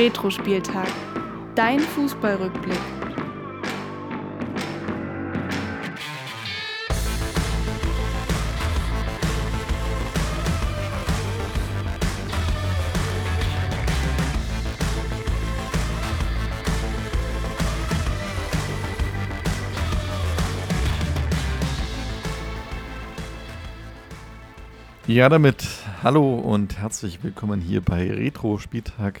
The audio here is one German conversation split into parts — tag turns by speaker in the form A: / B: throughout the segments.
A: Retro-Spieltag. Dein Fußballrückblick.
B: Ja, damit hallo und herzlich willkommen hier bei Retro Spieltag,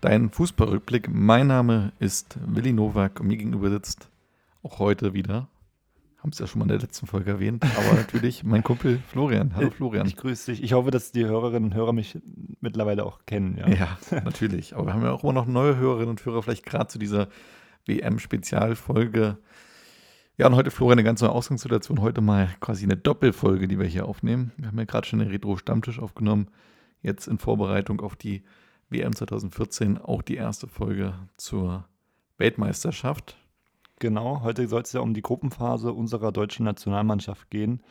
B: dein Fußballrückblick. Mein Name ist Willi Nowak und mir gegenüber sitzt auch heute wieder, haben es ja schon mal in der letzten Folge erwähnt, aber natürlich mein Kumpel Florian. Hallo Florian.
C: Ich grüße dich. Ich hoffe, dass die Hörerinnen und Hörer mich mittlerweile auch kennen. Ja,
B: ja natürlich. Aber wir haben ja auch immer noch neue Hörerinnen und Hörer, vielleicht gerade zu dieser WM-Spezialfolge. Ja, und heute, Florian, eine ganz neue Ausgangssituation. Heute mal quasi eine Doppelfolge, die wir hier aufnehmen. Wir haben ja gerade schon den Retro-Stammtisch aufgenommen. Jetzt in Vorbereitung auf die WM 2014 auch die erste Folge zur Weltmeisterschaft.
C: Genau, heute soll es ja um die Gruppenphase unserer deutschen Nationalmannschaft gehen.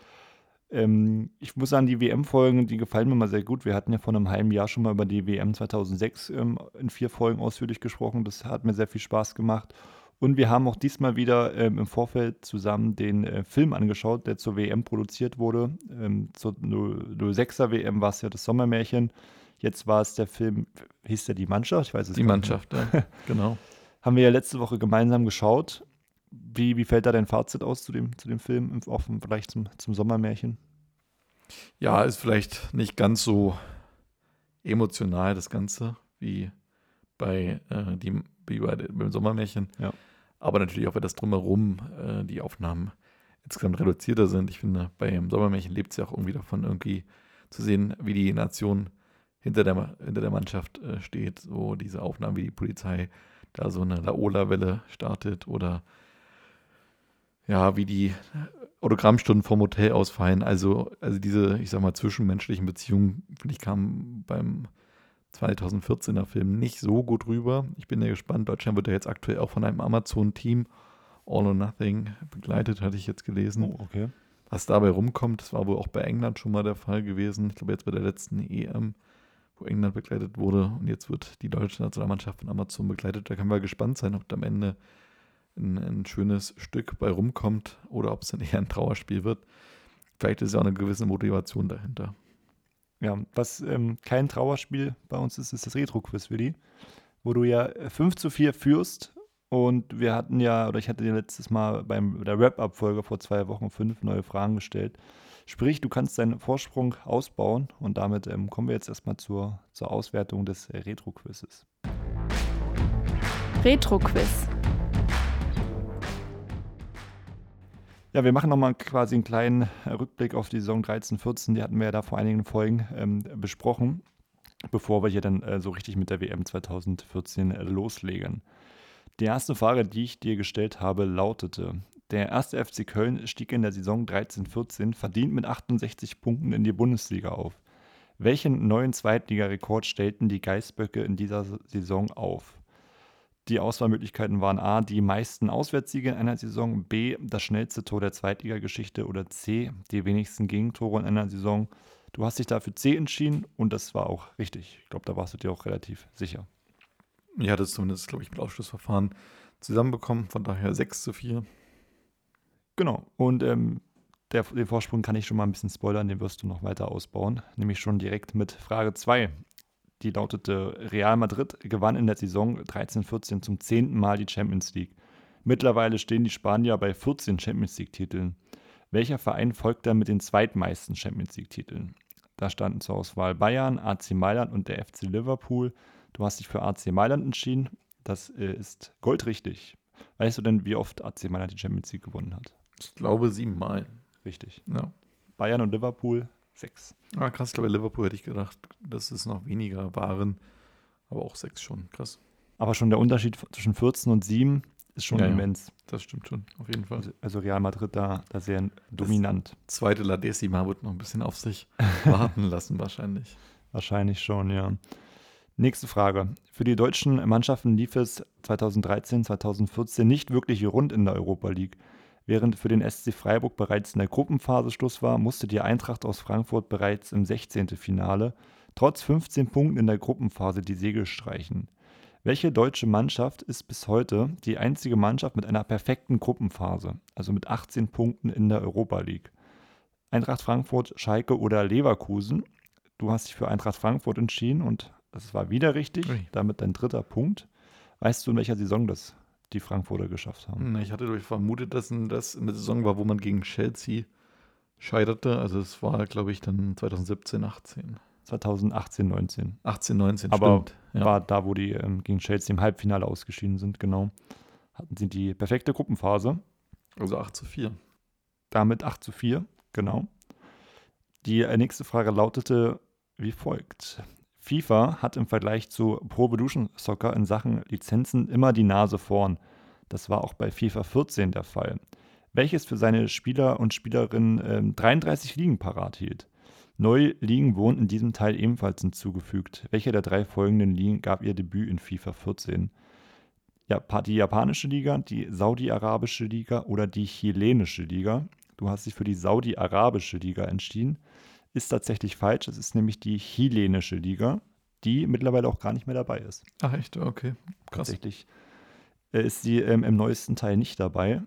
C: Ähm, ich muss sagen, die WM-Folgen, die gefallen mir mal sehr gut. Wir hatten ja vor einem halben Jahr schon mal über die WM 2006 ähm, in vier Folgen ausführlich gesprochen. Das hat mir sehr viel Spaß gemacht. Und wir haben auch diesmal wieder ähm, im Vorfeld zusammen den äh, Film angeschaut, der zur WM produziert wurde. Ähm, zur 06er WM war es ja das Sommermärchen. Jetzt war es der Film, hieß der Die Mannschaft?
B: Ich weiß es Die Mannschaft, ja, genau.
C: Haben wir ja letzte Woche gemeinsam geschaut. Wie, wie fällt da dein Fazit aus zu dem, zu dem Film, auch Vergleich zum, zum Sommermärchen?
B: Ja, ist vielleicht nicht ganz so emotional das Ganze wie bei, äh, die, wie bei beim Sommermärchen. Ja aber natürlich auch, weil das drumherum äh, die Aufnahmen insgesamt reduzierter sind. Ich finde, beim Sommermärchen lebt es ja auch irgendwie davon, irgendwie zu sehen, wie die Nation hinter der, hinter der Mannschaft äh, steht. So diese Aufnahmen, wie die Polizei da so eine Laola-Welle startet oder ja, wie die Autogrammstunden vom Hotel ausfallen. Also, also diese, ich sag mal, zwischenmenschlichen Beziehungen, finde ich, kamen beim 2014er Film nicht so gut rüber. Ich bin ja gespannt. Deutschland wird ja jetzt aktuell auch von einem Amazon-Team All or Nothing begleitet, hatte ich jetzt gelesen.
C: Oh, okay.
B: Was dabei rumkommt, das war wohl auch bei England schon mal der Fall gewesen. Ich glaube, jetzt bei der letzten EM, wo England begleitet wurde. Und jetzt wird die deutsche Nationalmannschaft von Amazon begleitet. Da können wir gespannt sein, ob da am Ende ein, ein schönes Stück bei rumkommt oder ob es dann eher ein Trauerspiel wird. Vielleicht ist ja auch eine gewisse Motivation dahinter.
C: Ja, was ähm, kein Trauerspiel bei uns ist, ist das Retro-Quiz, Willi, wo du ja 5 zu 4 führst. Und wir hatten ja, oder ich hatte dir letztes Mal beim der Wrap-Up-Folge vor zwei Wochen fünf neue Fragen gestellt. Sprich, du kannst deinen Vorsprung ausbauen und damit ähm, kommen wir jetzt erstmal zur, zur Auswertung des Retro-Quizzes.
A: Retro-Quiz.
C: Ja, wir machen nochmal quasi einen kleinen Rückblick auf die Saison 13, 14. Die hatten wir ja da vor einigen Folgen ähm, besprochen, bevor wir hier dann äh, so richtig mit der WM 2014 äh, loslegen. Die erste Frage, die ich dir gestellt habe, lautete: Der erste FC Köln stieg in der Saison 13-14 verdient mit 68 Punkten in die Bundesliga auf. Welchen neuen Zweitligarekord stellten die Geißböcke in dieser Saison auf? Die Auswahlmöglichkeiten waren A, die meisten Auswärtssiege in einer Saison, B, das schnellste Tor der Zweitligageschichte oder C, die wenigsten Gegentore in einer Saison. Du hast dich dafür C entschieden und das war auch richtig. Ich glaube, da warst du dir auch relativ sicher.
B: Ja, das zumindest, glaube ich, mit Ausschlussverfahren zusammenbekommen, von daher 6 zu 4.
C: Genau, und ähm, der, den Vorsprung kann ich schon mal ein bisschen spoilern, den wirst du noch weiter ausbauen, nämlich schon direkt mit Frage 2 die lautete: Real Madrid gewann in der Saison 13-14 zum zehnten Mal die Champions League. Mittlerweile stehen die Spanier bei 14 Champions League-Titeln. Welcher Verein folgt da mit den zweitmeisten Champions League-Titeln? Da standen zur Auswahl Bayern, AC Mailand und der FC Liverpool. Du hast dich für AC Mailand entschieden. Das äh, ist goldrichtig. Weißt du denn, wie oft AC Mailand die Champions League gewonnen hat?
B: Ich glaube siebenmal.
C: Richtig.
B: Ja.
C: Bayern und Liverpool Sechs.
B: Ah, krass, ich glaube, Liverpool hätte ich gedacht, dass es noch weniger waren. Aber auch sechs schon, krass.
C: Aber schon der Unterschied zwischen 14 und 7 ist schon ja, immens. Ja,
B: das stimmt schon, auf jeden Fall.
C: Also, also Real Madrid da, da sehr dominant.
B: Das zweite La Decima wird noch ein bisschen auf sich warten lassen, wahrscheinlich.
C: Wahrscheinlich schon, ja. Nächste Frage. Für die deutschen Mannschaften lief es 2013, 2014 nicht wirklich rund in der Europa League. Während für den SC Freiburg bereits in der Gruppenphase Schluss war, musste die Eintracht aus Frankfurt bereits im 16. Finale trotz 15 Punkten in der Gruppenphase die Segel streichen. Welche deutsche Mannschaft ist bis heute die einzige Mannschaft mit einer perfekten Gruppenphase, also mit 18 Punkten in der Europa League? Eintracht Frankfurt, Schalke oder Leverkusen? Du hast dich für Eintracht Frankfurt entschieden und das war wieder richtig, damit dein dritter Punkt. Weißt du, in welcher Saison das die Frankfurter geschafft haben?
B: Ich hatte durch vermutet, dass das eine Saison war, wo man gegen Chelsea scheiterte. Also es war, glaube ich, dann 2017, 18.
C: 2018, 19.
B: 18, 19,
C: Aber stimmt. Ja. war da, wo die ähm, gegen Chelsea im Halbfinale ausgeschieden sind, genau. Hatten sie die perfekte Gruppenphase.
B: Also 8 zu 4.
C: Damit 8 zu 4, genau. Die äh, nächste Frage lautete wie folgt. FIFA hat im Vergleich zu Pro Evolution Soccer in Sachen Lizenzen immer die Nase vorn. Das war auch bei FIFA 14 der Fall. Welches für seine Spieler und Spielerinnen äh, 33 Ligen parat hielt. Neue Ligen wurden in diesem Teil ebenfalls hinzugefügt. Welche der drei folgenden Ligen gab ihr Debüt in FIFA 14? Ja, die japanische Liga, die saudi-arabische Liga oder die chilenische Liga. Du hast dich für die saudi-arabische Liga entschieden ist tatsächlich falsch. Es ist nämlich die chilenische Liga, die mittlerweile auch gar nicht mehr dabei ist.
B: Ach echt, okay.
C: Krass. Tatsächlich äh, ist sie ähm, im neuesten Teil nicht dabei.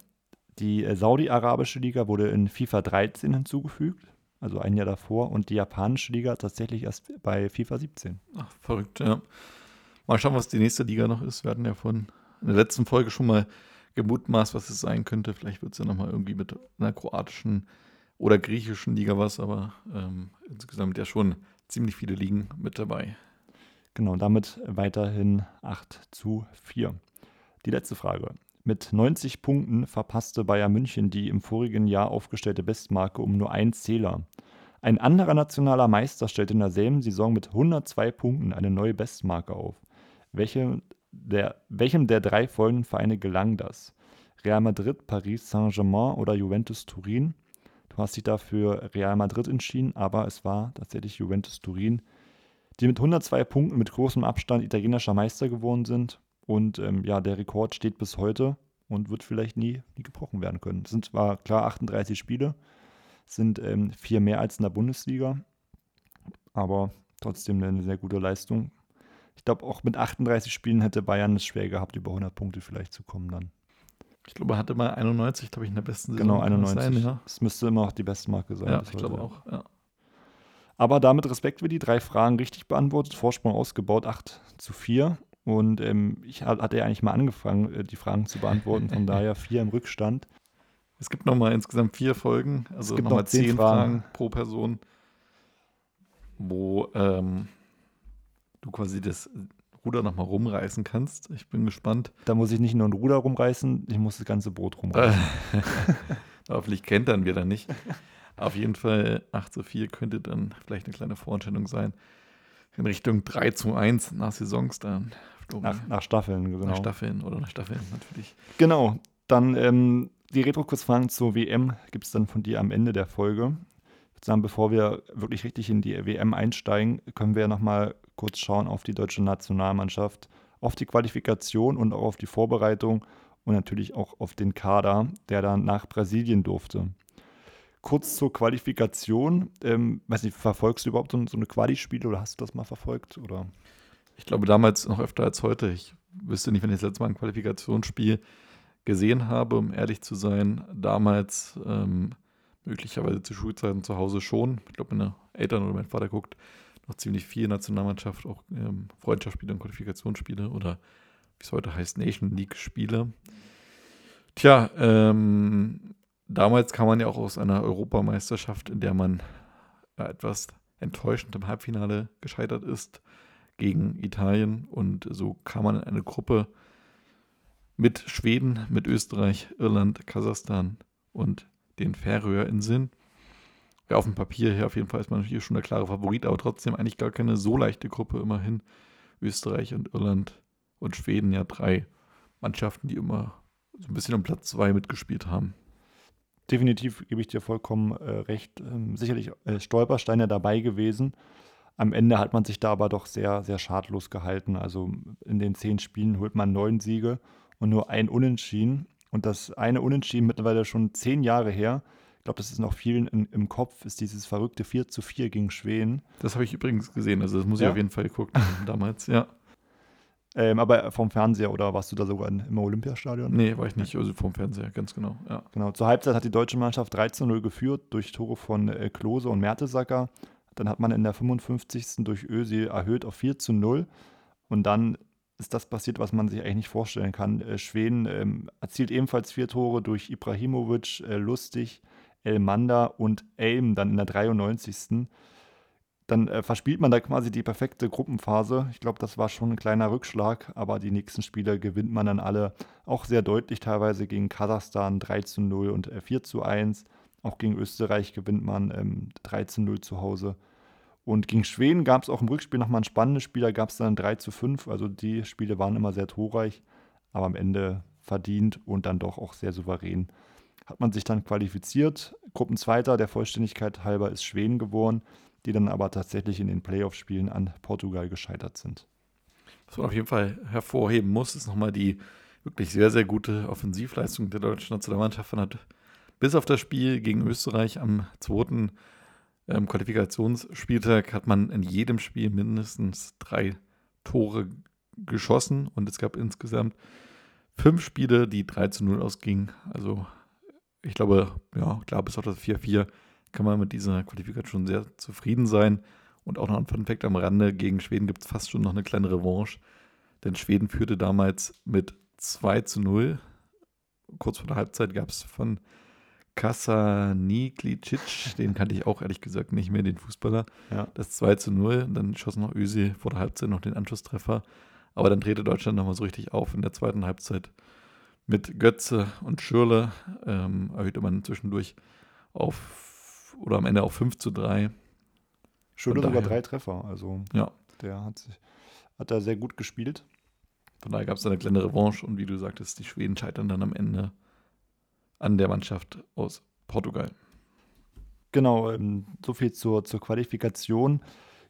C: Die äh, saudi-arabische Liga wurde in FIFA 13 hinzugefügt, also ein Jahr davor, und die japanische Liga tatsächlich erst bei FIFA 17.
B: Ach, verrückt, ja. Mal schauen, was die nächste Liga noch ist. Wir hatten ja von in der letzten Folge schon mal gemutmaßt, was es sein könnte. Vielleicht wird es ja nochmal irgendwie mit einer kroatischen oder griechischen Liga was, aber ähm, insgesamt ja schon ziemlich viele Ligen mit dabei.
C: Genau, damit weiterhin 8 zu 4. Die letzte Frage. Mit 90 Punkten verpasste Bayern München die im vorigen Jahr aufgestellte Bestmarke um nur einen Zähler. Ein anderer nationaler Meister stellte in derselben Saison mit 102 Punkten eine neue Bestmarke auf. Welche der, welchem der drei folgenden Vereine gelang das? Real Madrid, Paris Saint-Germain oder Juventus Turin? Du hast dich dafür Real Madrid entschieden, aber es war tatsächlich Juventus Turin, die mit 102 Punkten mit großem Abstand italienischer Meister geworden sind. Und ähm, ja, der Rekord steht bis heute und wird vielleicht nie, nie gebrochen werden können. Es sind zwar klar 38 Spiele, sind ähm, vier mehr als in der Bundesliga, aber trotzdem eine sehr gute Leistung. Ich glaube, auch mit 38 Spielen hätte Bayern es schwer gehabt, über 100 Punkte vielleicht zu kommen dann.
B: Ich glaube, er hatte mal 91, glaube ich, in der besten
C: Saison. Genau, 91. Sein, ja. Das müsste immer noch die Bestmarke sein.
B: Ja, ich glaube auch, ja.
C: Aber damit Respekt für die drei Fragen richtig beantwortet, Vorsprung ausgebaut, 8 zu 4. Und ähm, ich hatte ja eigentlich mal angefangen, äh, die Fragen zu beantworten, von daher vier im Rückstand.
B: Es gibt nochmal insgesamt vier Folgen, also nochmal zehn, zehn Fragen. Fragen. pro Person, wo ähm, du quasi das Ruder nochmal rumreißen kannst. Ich bin gespannt.
C: Da muss ich nicht nur ein Ruder rumreißen, ich muss das ganze Boot rumreißen.
B: Hoffentlich kentern wir dann nicht. Auf jeden Fall 8 zu 4 könnte dann vielleicht eine kleine Vorentscheidung sein. In Richtung 3 zu 1 nach Saisons dann.
C: Nach, nach, Staffeln,
B: genau. Nach Staffeln oder nach Staffeln natürlich.
C: Genau. Dann ähm, die Retro-Kurzfragen zur WM gibt es dann von dir am Ende der Folge. Sagen, bevor wir wirklich richtig in die WM einsteigen, können wir ja nochmal kurz schauen auf die deutsche Nationalmannschaft, auf die Qualifikation und auch auf die Vorbereitung und natürlich auch auf den Kader, der dann nach Brasilien durfte. Kurz zur Qualifikation. Ähm, weiß nicht, verfolgst du überhaupt so, so eine Quali-Spiele oder hast du das mal verfolgt? Oder?
B: Ich glaube damals noch öfter als heute. Ich wüsste nicht, wenn ich das letzte Mal ein Qualifikationsspiel gesehen habe, um ehrlich zu sein. Damals ähm, möglicherweise zu Schulzeiten zu Hause schon. Ich glaube, meine Eltern oder mein Vater guckt noch ziemlich viel Nationalmannschaft, auch ähm, Freundschaftsspiele und Qualifikationsspiele oder wie es heute heißt, Nation League-Spiele. Tja, ähm, damals kam man ja auch aus einer Europameisterschaft, in der man etwas enttäuschend im Halbfinale gescheitert ist gegen Italien und so kam man in eine Gruppe mit Schweden, mit Österreich, Irland, Kasachstan und den Färöerinseln ja, auf dem Papier her auf jeden Fall ist man hier schon der klare Favorit, aber trotzdem eigentlich gar keine so leichte Gruppe immerhin. Österreich und Irland und Schweden ja drei Mannschaften, die immer so ein bisschen um Platz zwei mitgespielt haben.
C: Definitiv gebe ich dir vollkommen äh, recht. Ähm, sicherlich äh, Stolpersteine dabei gewesen. Am Ende hat man sich da aber doch sehr, sehr schadlos gehalten. Also in den zehn Spielen holt man neun Siege und nur ein Unentschieden. Und das eine Unentschieden mittlerweile schon zehn Jahre her. Ich glaube, das ist noch vielen in, im Kopf, ist dieses verrückte 4 zu 4 gegen Schweden.
B: Das habe ich übrigens gesehen, also das muss ja? ich auf jeden Fall geguckt haben damals, ja.
C: Ähm, aber vom Fernseher oder warst du da sogar im Olympiastadion?
B: Nee, war ich nicht, also vom Fernseher, ganz genau. Ja.
C: Genau. Zur Halbzeit hat die deutsche Mannschaft 13-0 geführt durch Tore von äh, Klose und Mertesacker. Dann hat man in der 55. durch Ösi erhöht auf 4 zu 0. Und dann ist das passiert, was man sich eigentlich nicht vorstellen kann. Äh, Schweden ähm, erzielt ebenfalls vier Tore durch Ibrahimovic, äh, Lustig, Elmanda und Elm dann in der 93 dann äh, verspielt man da quasi die perfekte Gruppenphase. Ich glaube, das war schon ein kleiner Rückschlag, aber die nächsten Spiele gewinnt man dann alle auch sehr deutlich, teilweise gegen Kasachstan 3 zu 0 und äh, 4 zu 1. Auch gegen Österreich gewinnt man ähm, 3 zu 0 zu Hause. Und gegen Schweden gab es auch im Rückspiel nochmal ein spannendes Spiel, da gab es dann 3 zu 5. Also die Spiele waren immer sehr torreich, aber am Ende verdient und dann doch auch sehr souverän. Hat man sich dann qualifiziert. Gruppenzweiter der Vollständigkeit halber ist Schweden geworden die dann aber tatsächlich in den Playoff-Spielen an Portugal gescheitert sind.
B: Was man auf jeden Fall hervorheben muss, ist nochmal die wirklich sehr, sehr gute Offensivleistung der deutschen Nationalmannschaft. Man hat bis auf das Spiel gegen Österreich am zweiten ähm, Qualifikationsspieltag hat man in jedem Spiel mindestens drei Tore geschossen und es gab insgesamt fünf Spiele, die 3 zu 0 ausgingen. Also ich glaube, ja, klar, bis auf das 4-4 kann man mit dieser Qualifikation sehr zufrieden sein. Und auch noch ein Funfact am Rande, gegen Schweden gibt es fast schon noch eine kleine Revanche. Denn Schweden führte damals mit 2 zu 0. Kurz vor der Halbzeit gab es von Kasaniklic, den kannte ich auch ehrlich gesagt nicht mehr, den Fußballer, ja. das 2 zu 0. Dann schoss noch Ösi vor der Halbzeit noch den Anschlusstreffer. Aber dann drehte Deutschland nochmal so richtig auf in der zweiten Halbzeit. Mit Götze und Schürle ähm, erhöhte man zwischendurch auf oder am Ende auch 5 zu 3.
C: Schöne sogar drei Treffer. Also
B: ja.
C: der hat, sich, hat da sehr gut gespielt.
B: Von daher gab es eine kleine Revanche und wie du sagtest, die Schweden scheitern dann am Ende an der Mannschaft aus Portugal.
C: Genau, ähm, so viel zur, zur Qualifikation.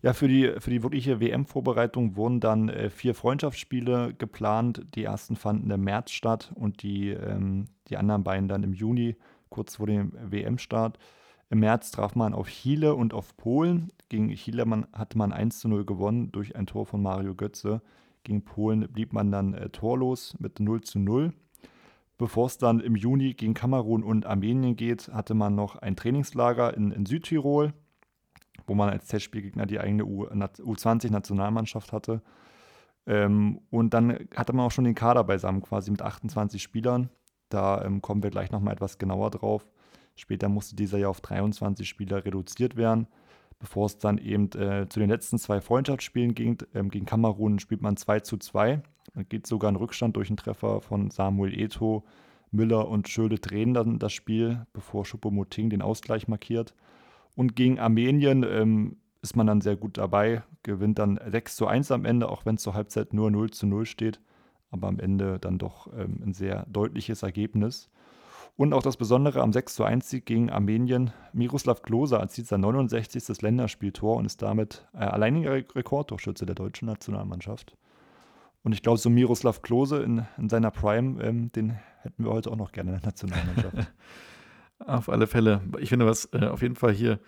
C: Ja, für die, für die wirkliche WM-Vorbereitung wurden dann äh, vier Freundschaftsspiele geplant. Die ersten fanden im März statt und die, ähm, die anderen beiden dann im Juni, kurz vor dem WM-Start. Im März traf man auf Chile und auf Polen. Gegen Chile man, hatte man 1 zu 0 gewonnen durch ein Tor von Mario Götze. Gegen Polen blieb man dann äh, torlos mit 0 zu 0. Bevor es dann im Juni gegen Kamerun und Armenien geht, hatte man noch ein Trainingslager in, in Südtirol, wo man als Testspielgegner die eigene U20-Nationalmannschaft hatte. Ähm, und dann hatte man auch schon den Kader beisammen, quasi mit 28 Spielern. Da ähm, kommen wir gleich nochmal etwas genauer drauf. Später musste dieser ja auf 23 Spieler reduziert werden, bevor es dann eben äh, zu den letzten zwei Freundschaftsspielen ging. Ähm, gegen Kamerun spielt man 2 zu 2. Dann geht sogar ein Rückstand durch einen Treffer von Samuel Eto. Müller und Schöle drehen dann das Spiel, bevor Schuppomoting den Ausgleich markiert. Und gegen Armenien ähm, ist man dann sehr gut dabei, gewinnt dann 6 zu 1 am Ende, auch wenn es zur Halbzeit nur 0 zu 0 steht. Aber am Ende dann doch ähm, ein sehr deutliches Ergebnis. Und auch das Besondere am 6 1 Sieg gegen Armenien. Miroslav Klose erzielt sein 69. Länderspieltor und ist damit äh, alleiniger Rekordtorschütze der deutschen Nationalmannschaft. Und ich glaube, so Miroslav Klose in, in seiner Prime, ähm, den hätten wir heute auch noch gerne in der Nationalmannschaft.
B: auf alle Fälle. Ich finde, was äh, auf jeden Fall hier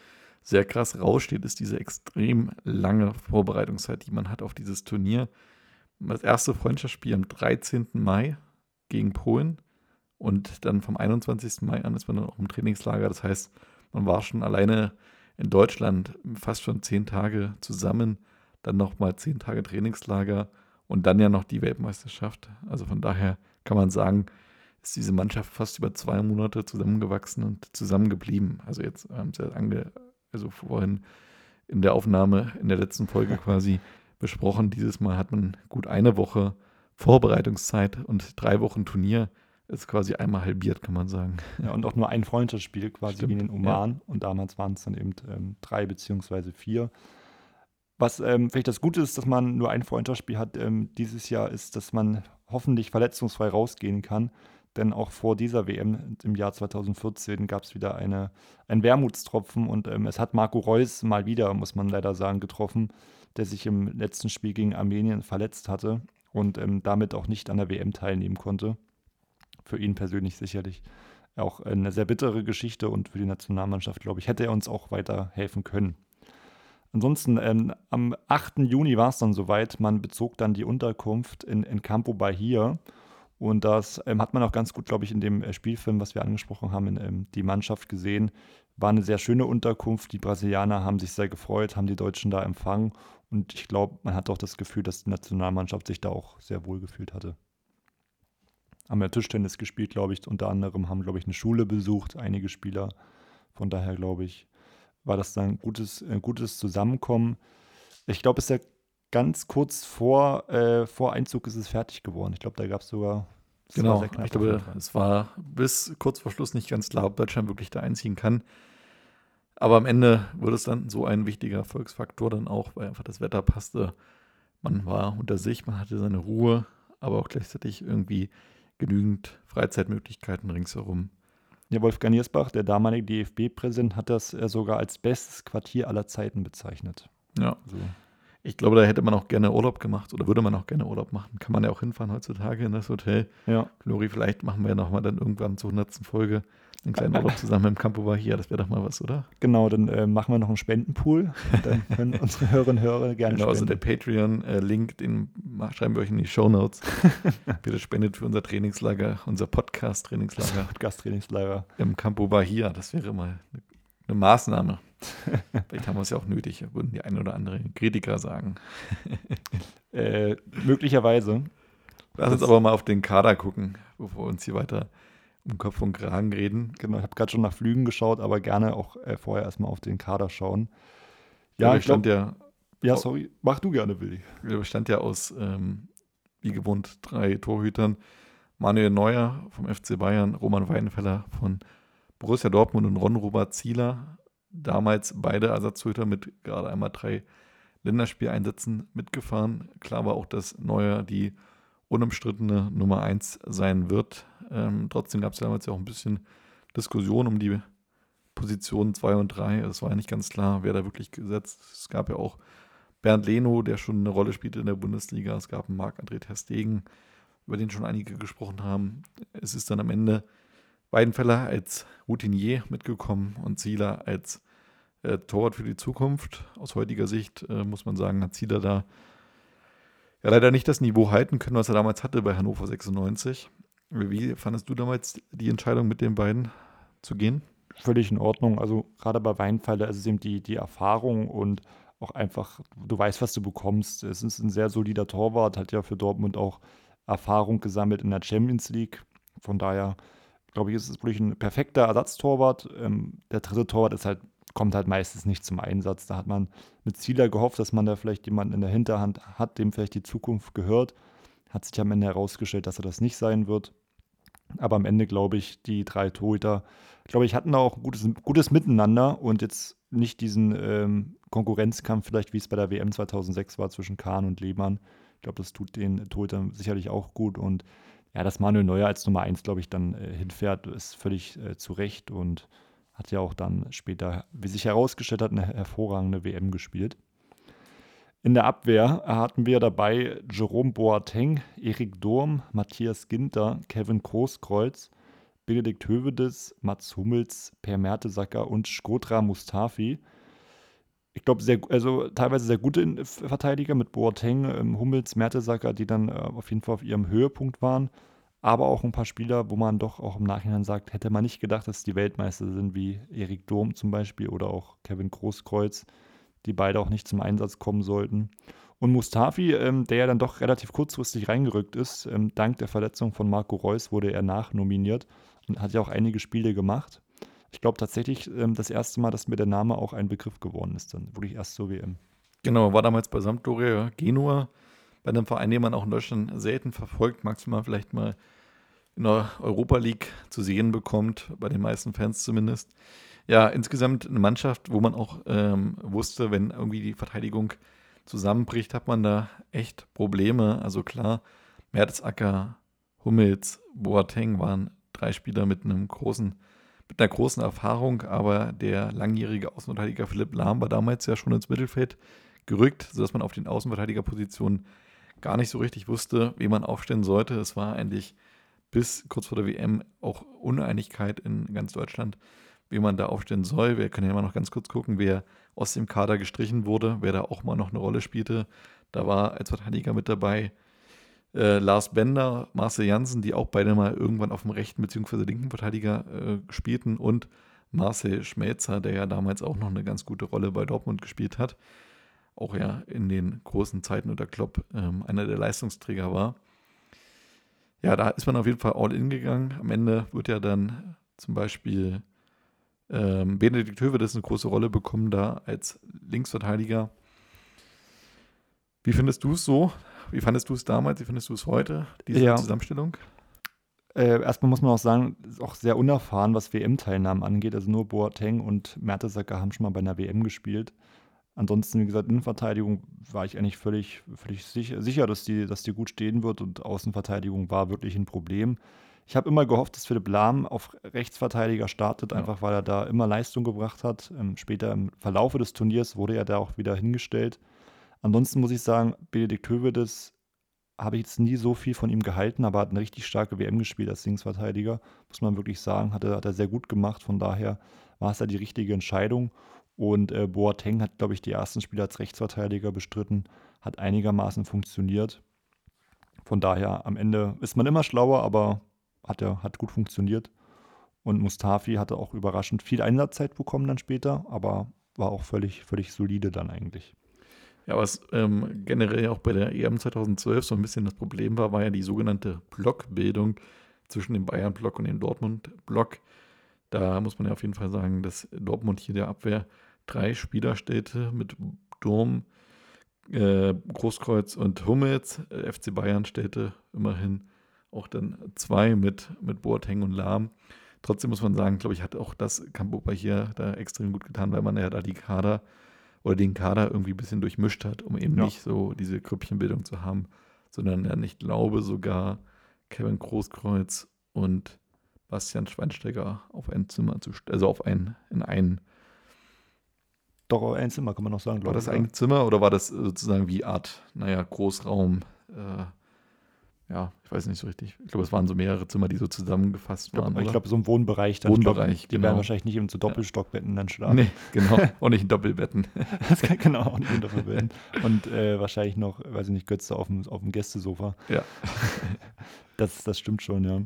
B: sehr krass raussteht, ist diese extrem lange Vorbereitungszeit, die man hat auf dieses Turnier. Das erste Freundschaftsspiel am 13. Mai gegen Polen und dann vom 21. Mai an ist man dann auch im Trainingslager. Das heißt, man war schon alleine in Deutschland fast schon zehn Tage zusammen, dann nochmal zehn Tage Trainingslager und dann ja noch die Weltmeisterschaft. Also von daher kann man sagen, ist diese Mannschaft fast über zwei Monate zusammengewachsen und zusammengeblieben. Also jetzt haben sie ange, also vorhin in der Aufnahme in der letzten Folge quasi besprochen. Dieses Mal hat man gut eine Woche Vorbereitungszeit und drei Wochen Turnier ist quasi einmal halbiert, kann man sagen.
C: Ja, und auch nur ein Freundschaftsspiel quasi Stimmt, wie in den Oman. Ja. Und damals waren es dann eben ähm, drei beziehungsweise vier. Was ähm, vielleicht das Gute ist, dass man nur ein Freundschaftsspiel hat ähm, dieses Jahr, ist, dass man hoffentlich verletzungsfrei rausgehen kann. Denn auch vor dieser WM im Jahr 2014 gab es wieder eine, einen Wermutstropfen und ähm, es hat Marco Reus mal wieder, muss man leider sagen, getroffen, der sich im letzten Spiel gegen Armenien verletzt hatte und ähm, damit auch nicht an der WM teilnehmen konnte für ihn persönlich sicherlich auch eine sehr bittere Geschichte und für die Nationalmannschaft, glaube ich, hätte er uns auch weiterhelfen können. Ansonsten ähm, am 8. Juni war es dann soweit. Man bezog dann die Unterkunft in, in Campo Bahia. Und das ähm, hat man auch ganz gut, glaube ich, in dem äh, Spielfilm, was wir angesprochen haben, in ähm, die Mannschaft gesehen. War eine sehr schöne Unterkunft. Die Brasilianer haben sich sehr gefreut, haben die Deutschen da empfangen. Und ich glaube, man hat auch das Gefühl, dass die Nationalmannschaft sich da auch sehr wohl gefühlt hatte. Haben ja Tischtennis gespielt, glaube ich. Unter anderem haben, glaube ich, eine Schule besucht, einige Spieler. Von daher, glaube ich, war das dann ein gutes, ein gutes Zusammenkommen. Ich glaube, es ist ja ganz kurz vor, äh, vor Einzug ist es fertig geworden. Ich glaube, da gab es sogar.
B: Genau, ich glaube, es war bis kurz vor Schluss nicht ganz klar, ob Deutschland wirklich da einziehen kann. Aber am Ende wurde es dann so ein wichtiger Erfolgsfaktor dann auch, weil einfach das Wetter passte. Man war unter sich, man hatte seine Ruhe, aber auch gleichzeitig irgendwie genügend Freizeitmöglichkeiten ringsherum.
C: Ja, Wolfgang Niersbach, der damalige DFB-Präsident, hat das äh, sogar als bestes Quartier aller Zeiten bezeichnet.
B: Ja. Also. Ich glaube, da hätte man auch gerne Urlaub gemacht oder würde man auch gerne Urlaub machen. Kann man ja auch hinfahren heutzutage in das Hotel.
C: Ja.
B: Glori, vielleicht machen wir ja nochmal dann irgendwann zur 100. Folge einen kleinen Urlaub zusammen im Campo Bahia. Das wäre doch mal was, oder?
C: Genau, dann äh, machen wir noch einen Spendenpool. Dann können unsere Hörerinnen und Hörer gerne
B: genau, also spenden. also der Patreon-Link, den schreiben wir euch in die Show Notes. Bitte spendet für unser Trainingslager, unser Podcast-Trainingslager.
C: Podcast-Trainingslager.
B: Im Campo Bahia. Das wäre mal eine, eine Maßnahme. Vielleicht haben wir es ja auch nötig, würden die ein oder anderen Kritiker sagen.
C: äh, möglicherweise.
B: Lass uns aber mal auf den Kader gucken, bevor wir uns hier weiter um Kopf und Kragen reden.
C: Genau, ich habe gerade schon nach Flügen geschaut, aber gerne auch äh, vorher erstmal auf den Kader schauen.
B: Ja, ja ich stand ja.
C: Ja, sorry, mach du gerne, Willi.
B: Der bestand ja aus, ähm, wie gewohnt, drei Torhütern. Manuel Neuer vom FC Bayern, Roman Weidenfeller von Borussia Dortmund und Ron-Robert Zieler damals beide Ersatztorhüter mit gerade einmal drei Länderspieleinsätzen mitgefahren. Klar war auch, dass Neuer die unumstrittene Nummer 1 sein wird. Ähm, trotzdem gab es damals ja auch ein bisschen Diskussion um die Positionen 2 und 3. Es war ja nicht ganz klar, wer da wirklich gesetzt. Es gab ja auch Bernd Leno, der schon eine Rolle spielte in der Bundesliga. Es gab einen Marc-André Terstegen, über den schon einige gesprochen haben. Es ist dann am Ende Weidenfeller als Routinier mitgekommen und Zieler als äh, Torwart für die Zukunft. Aus heutiger Sicht äh, muss man sagen, hat Zieler da ja leider nicht das Niveau halten können, was er damals hatte bei Hannover 96. Wie fandest du damals die Entscheidung mit den beiden zu gehen?
C: Völlig in Ordnung. Also gerade bei Weinfeller ist es eben die, die Erfahrung und auch einfach, du weißt, was du bekommst. Es ist ein sehr solider Torwart, hat ja für Dortmund auch Erfahrung gesammelt in der Champions League. Von daher glaube ich, ist es wirklich ein perfekter Ersatztorwart. Ähm, der dritte Torwart ist halt, kommt halt meistens nicht zum Einsatz. Da hat man mit Zieler gehofft, dass man da vielleicht jemanden in der Hinterhand hat, dem vielleicht die Zukunft gehört. Hat sich am Ende herausgestellt, dass er das nicht sein wird. Aber am Ende glaube ich, die drei Torhüter, glaube ich, hatten auch ein gutes, gutes Miteinander und jetzt nicht diesen ähm, Konkurrenzkampf, vielleicht wie es bei der WM 2006 war zwischen Kahn und Lehmann. Ich glaube, das tut den Torhütern sicherlich auch gut und ja, dass Manuel Neuer als Nummer 1, glaube ich, dann äh, hinfährt, ist völlig äh, zu Recht und hat ja auch dann später, wie sich herausgestellt hat, eine hervorragende WM gespielt. In der Abwehr hatten wir dabei Jerome Boateng, Erik Durm, Matthias Ginter, Kevin Großkreuz, Benedikt Hövedes, Mats Hummels, Per Mertesacker und Skotra Mustafi ich glaube, also teilweise sehr gute Verteidiger mit Boateng, ähm, Hummels, Mertesacker, die dann äh, auf jeden Fall auf ihrem Höhepunkt waren. Aber auch ein paar Spieler, wo man doch auch im Nachhinein sagt, hätte man nicht gedacht, dass die Weltmeister sind, wie Erik Durm zum Beispiel oder auch Kevin Großkreuz, die beide auch nicht zum Einsatz kommen sollten. Und Mustafi, ähm, der ja dann doch relativ kurzfristig reingerückt ist, ähm, dank der Verletzung von Marco Reus wurde er nachnominiert und hat ja auch einige Spiele gemacht ich glaube tatsächlich ähm, das erste Mal, dass mir der Name auch ein Begriff geworden ist, dann wirklich erst zur WM.
B: Genau, war damals bei Sampdoria Genua, bei einem Verein, den man auch in Deutschland selten verfolgt, maximal vielleicht mal in der Europa League zu sehen bekommt, bei den meisten Fans zumindest. Ja, insgesamt eine Mannschaft, wo man auch ähm, wusste, wenn irgendwie die Verteidigung zusammenbricht, hat man da echt Probleme. Also klar, Mertesacker, Hummels, Boateng waren drei Spieler mit einem großen mit einer großen Erfahrung, aber der langjährige Außenverteidiger Philipp Lahm war damals ja schon ins Mittelfeld gerückt, sodass man auf den Außenverteidigerpositionen gar nicht so richtig wusste, wie man aufstellen sollte. Es war eigentlich bis kurz vor der WM auch Uneinigkeit in ganz Deutschland, wie man da aufstellen soll. Wir können ja mal noch ganz kurz gucken, wer aus dem Kader gestrichen wurde, wer da auch mal noch eine Rolle spielte. Da war als Verteidiger mit dabei äh, Lars Bender, Marcel Janssen, die auch beide mal irgendwann auf dem rechten bzw. linken Verteidiger äh, spielten und Marcel Schmelzer, der ja damals auch noch eine ganz gute Rolle bei Dortmund gespielt hat. Auch ja in den großen Zeiten unter Klopp ähm, einer der Leistungsträger war. Ja, da ist man auf jeden Fall all in gegangen. Am Ende wird ja dann zum Beispiel ähm, Benedikt Hövedes eine große Rolle bekommen da als Linksverteidiger. Wie findest du es so? Wie fandest du es damals? Wie findest du es heute, diese ja. Zusammenstellung?
C: Äh, erstmal muss man auch sagen, ist auch sehr unerfahren, was WM-Teilnahmen angeht. Also nur Boateng und Mertesacker haben schon mal bei einer WM gespielt. Ansonsten, wie gesagt, Innenverteidigung war ich eigentlich völlig, völlig sicher, sicher dass, die, dass die gut stehen wird und Außenverteidigung war wirklich ein Problem. Ich habe immer gehofft, dass Philipp Lahm auf Rechtsverteidiger startet, ja. einfach weil er da immer Leistung gebracht hat. Ähm, später im Verlaufe des Turniers wurde er da auch wieder hingestellt. Ansonsten muss ich sagen, Benedikt Hövedes habe ich jetzt nie so viel von ihm gehalten, aber hat eine richtig starke WM gespielt als Linksverteidiger, muss man wirklich sagen. Hat er, hat er sehr gut gemacht, von daher war es ja die richtige Entscheidung. Und äh, Boateng hat, glaube ich, die ersten Spiele als Rechtsverteidiger bestritten, hat einigermaßen funktioniert. Von daher, am Ende ist man immer schlauer, aber hat, er, hat gut funktioniert. Und Mustafi hatte auch überraschend viel Einsatzzeit bekommen dann später, aber war auch völlig, völlig solide dann eigentlich.
B: Ja, was ähm, generell auch bei der EM 2012 so ein bisschen das Problem war, war ja die sogenannte Blockbildung zwischen dem Bayern-Block und dem Dortmund-Block. Da muss man ja auf jeden Fall sagen, dass Dortmund hier der Abwehr drei Spieler stellte mit Durm, äh, Großkreuz und Hummels. FC Bayern stellte immerhin auch dann zwei mit, mit Boateng und Lahm. Trotzdem muss man sagen, glaube ich, hat auch das Campo hier da extrem gut getan, weil man ja da die Kader oder den Kader irgendwie ein bisschen durchmischt hat, um eben ja. nicht so diese Krüppchenbildung zu haben, sondern ja, ich glaube sogar Kevin Großkreuz und Bastian Schweinsteiger auf ein Zimmer zu, also auf ein, in ein
C: doch, ein Zimmer kann man noch sagen,
B: War das ein Zimmer oder war das sozusagen wie Art, naja, Großraum, äh, ja, ich weiß nicht so richtig. Ich glaube, es waren so mehrere Zimmer, die so zusammengefasst waren.
C: Ich glaube, so ein Wohnbereich.
B: Dann. Wohnbereich,
C: glaub, Die genau. werden wahrscheinlich nicht in so Doppelstockbetten dann schlafen.
B: Nee, genau. Und nicht in Doppelbetten.
C: das kann, genau, auch nicht in Doppelbetten. Und äh, wahrscheinlich noch, weiß ich nicht, Götze auf dem, auf dem Gästesofa.
B: Ja.
C: das, das stimmt schon, ja.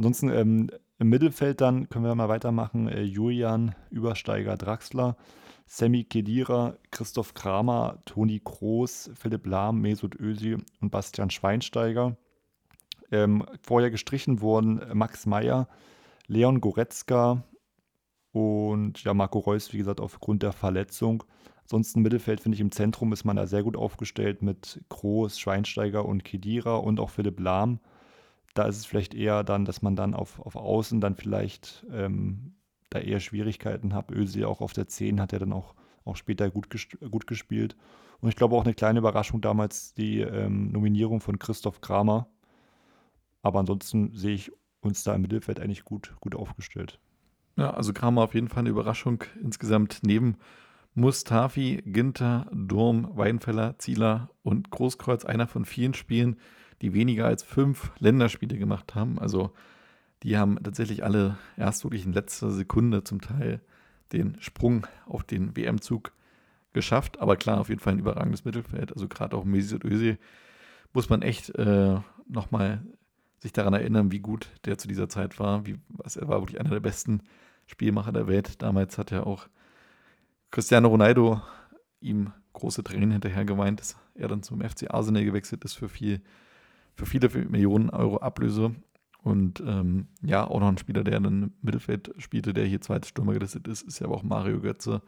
C: Ansonsten ähm, im Mittelfeld dann können wir mal weitermachen. Äh, Julian, Übersteiger, Draxler. Sammy Kedira, Christoph Kramer, Toni Kroos, Philipp Lahm, Mesut Özil und Bastian Schweinsteiger. Ähm, vorher gestrichen wurden Max Meyer, Leon Goretzka und ja, Marco Reus, wie gesagt, aufgrund der Verletzung. Ansonsten im Mittelfeld finde ich im Zentrum ist man da sehr gut aufgestellt mit Kroos, Schweinsteiger und Kedira und auch Philipp Lahm. Da ist es vielleicht eher dann, dass man dann auf, auf Außen dann vielleicht ähm, da eher Schwierigkeiten habe. Özil auch auf der 10 hat er dann auch, auch später gut, gut gespielt. Und ich glaube auch eine kleine Überraschung damals die ähm, Nominierung von Christoph Kramer. Aber ansonsten sehe ich uns da im Mittelfeld eigentlich gut, gut aufgestellt.
B: Ja, also Kramer auf jeden Fall eine Überraschung. Insgesamt neben Mustafi, Ginter, Durm, Weinfeller, Zieler und Großkreuz einer von vielen Spielen, die weniger als fünf Länderspiele gemacht haben. Also die haben tatsächlich alle erst wirklich in letzter Sekunde zum Teil den Sprung auf den WM-Zug geschafft. Aber klar, auf jeden Fall ein überragendes Mittelfeld. Also gerade auch Mesut Özil muss man echt äh, nochmal sich daran erinnern, wie gut der zu dieser Zeit war. Wie, was, er war wirklich einer der besten Spielmacher der Welt. Damals hat er auch Cristiano Ronaldo ihm große Tränen hinterher geweint, dass er dann zum FC Arsenal gewechselt ist für viel, für viele Millionen Euro Ablöse. Und ähm, ja, auch noch ein Spieler, der dann im Mittelfeld spielte, der hier zweite Stürmer gelistet ist, ist ja aber auch Mario Götze,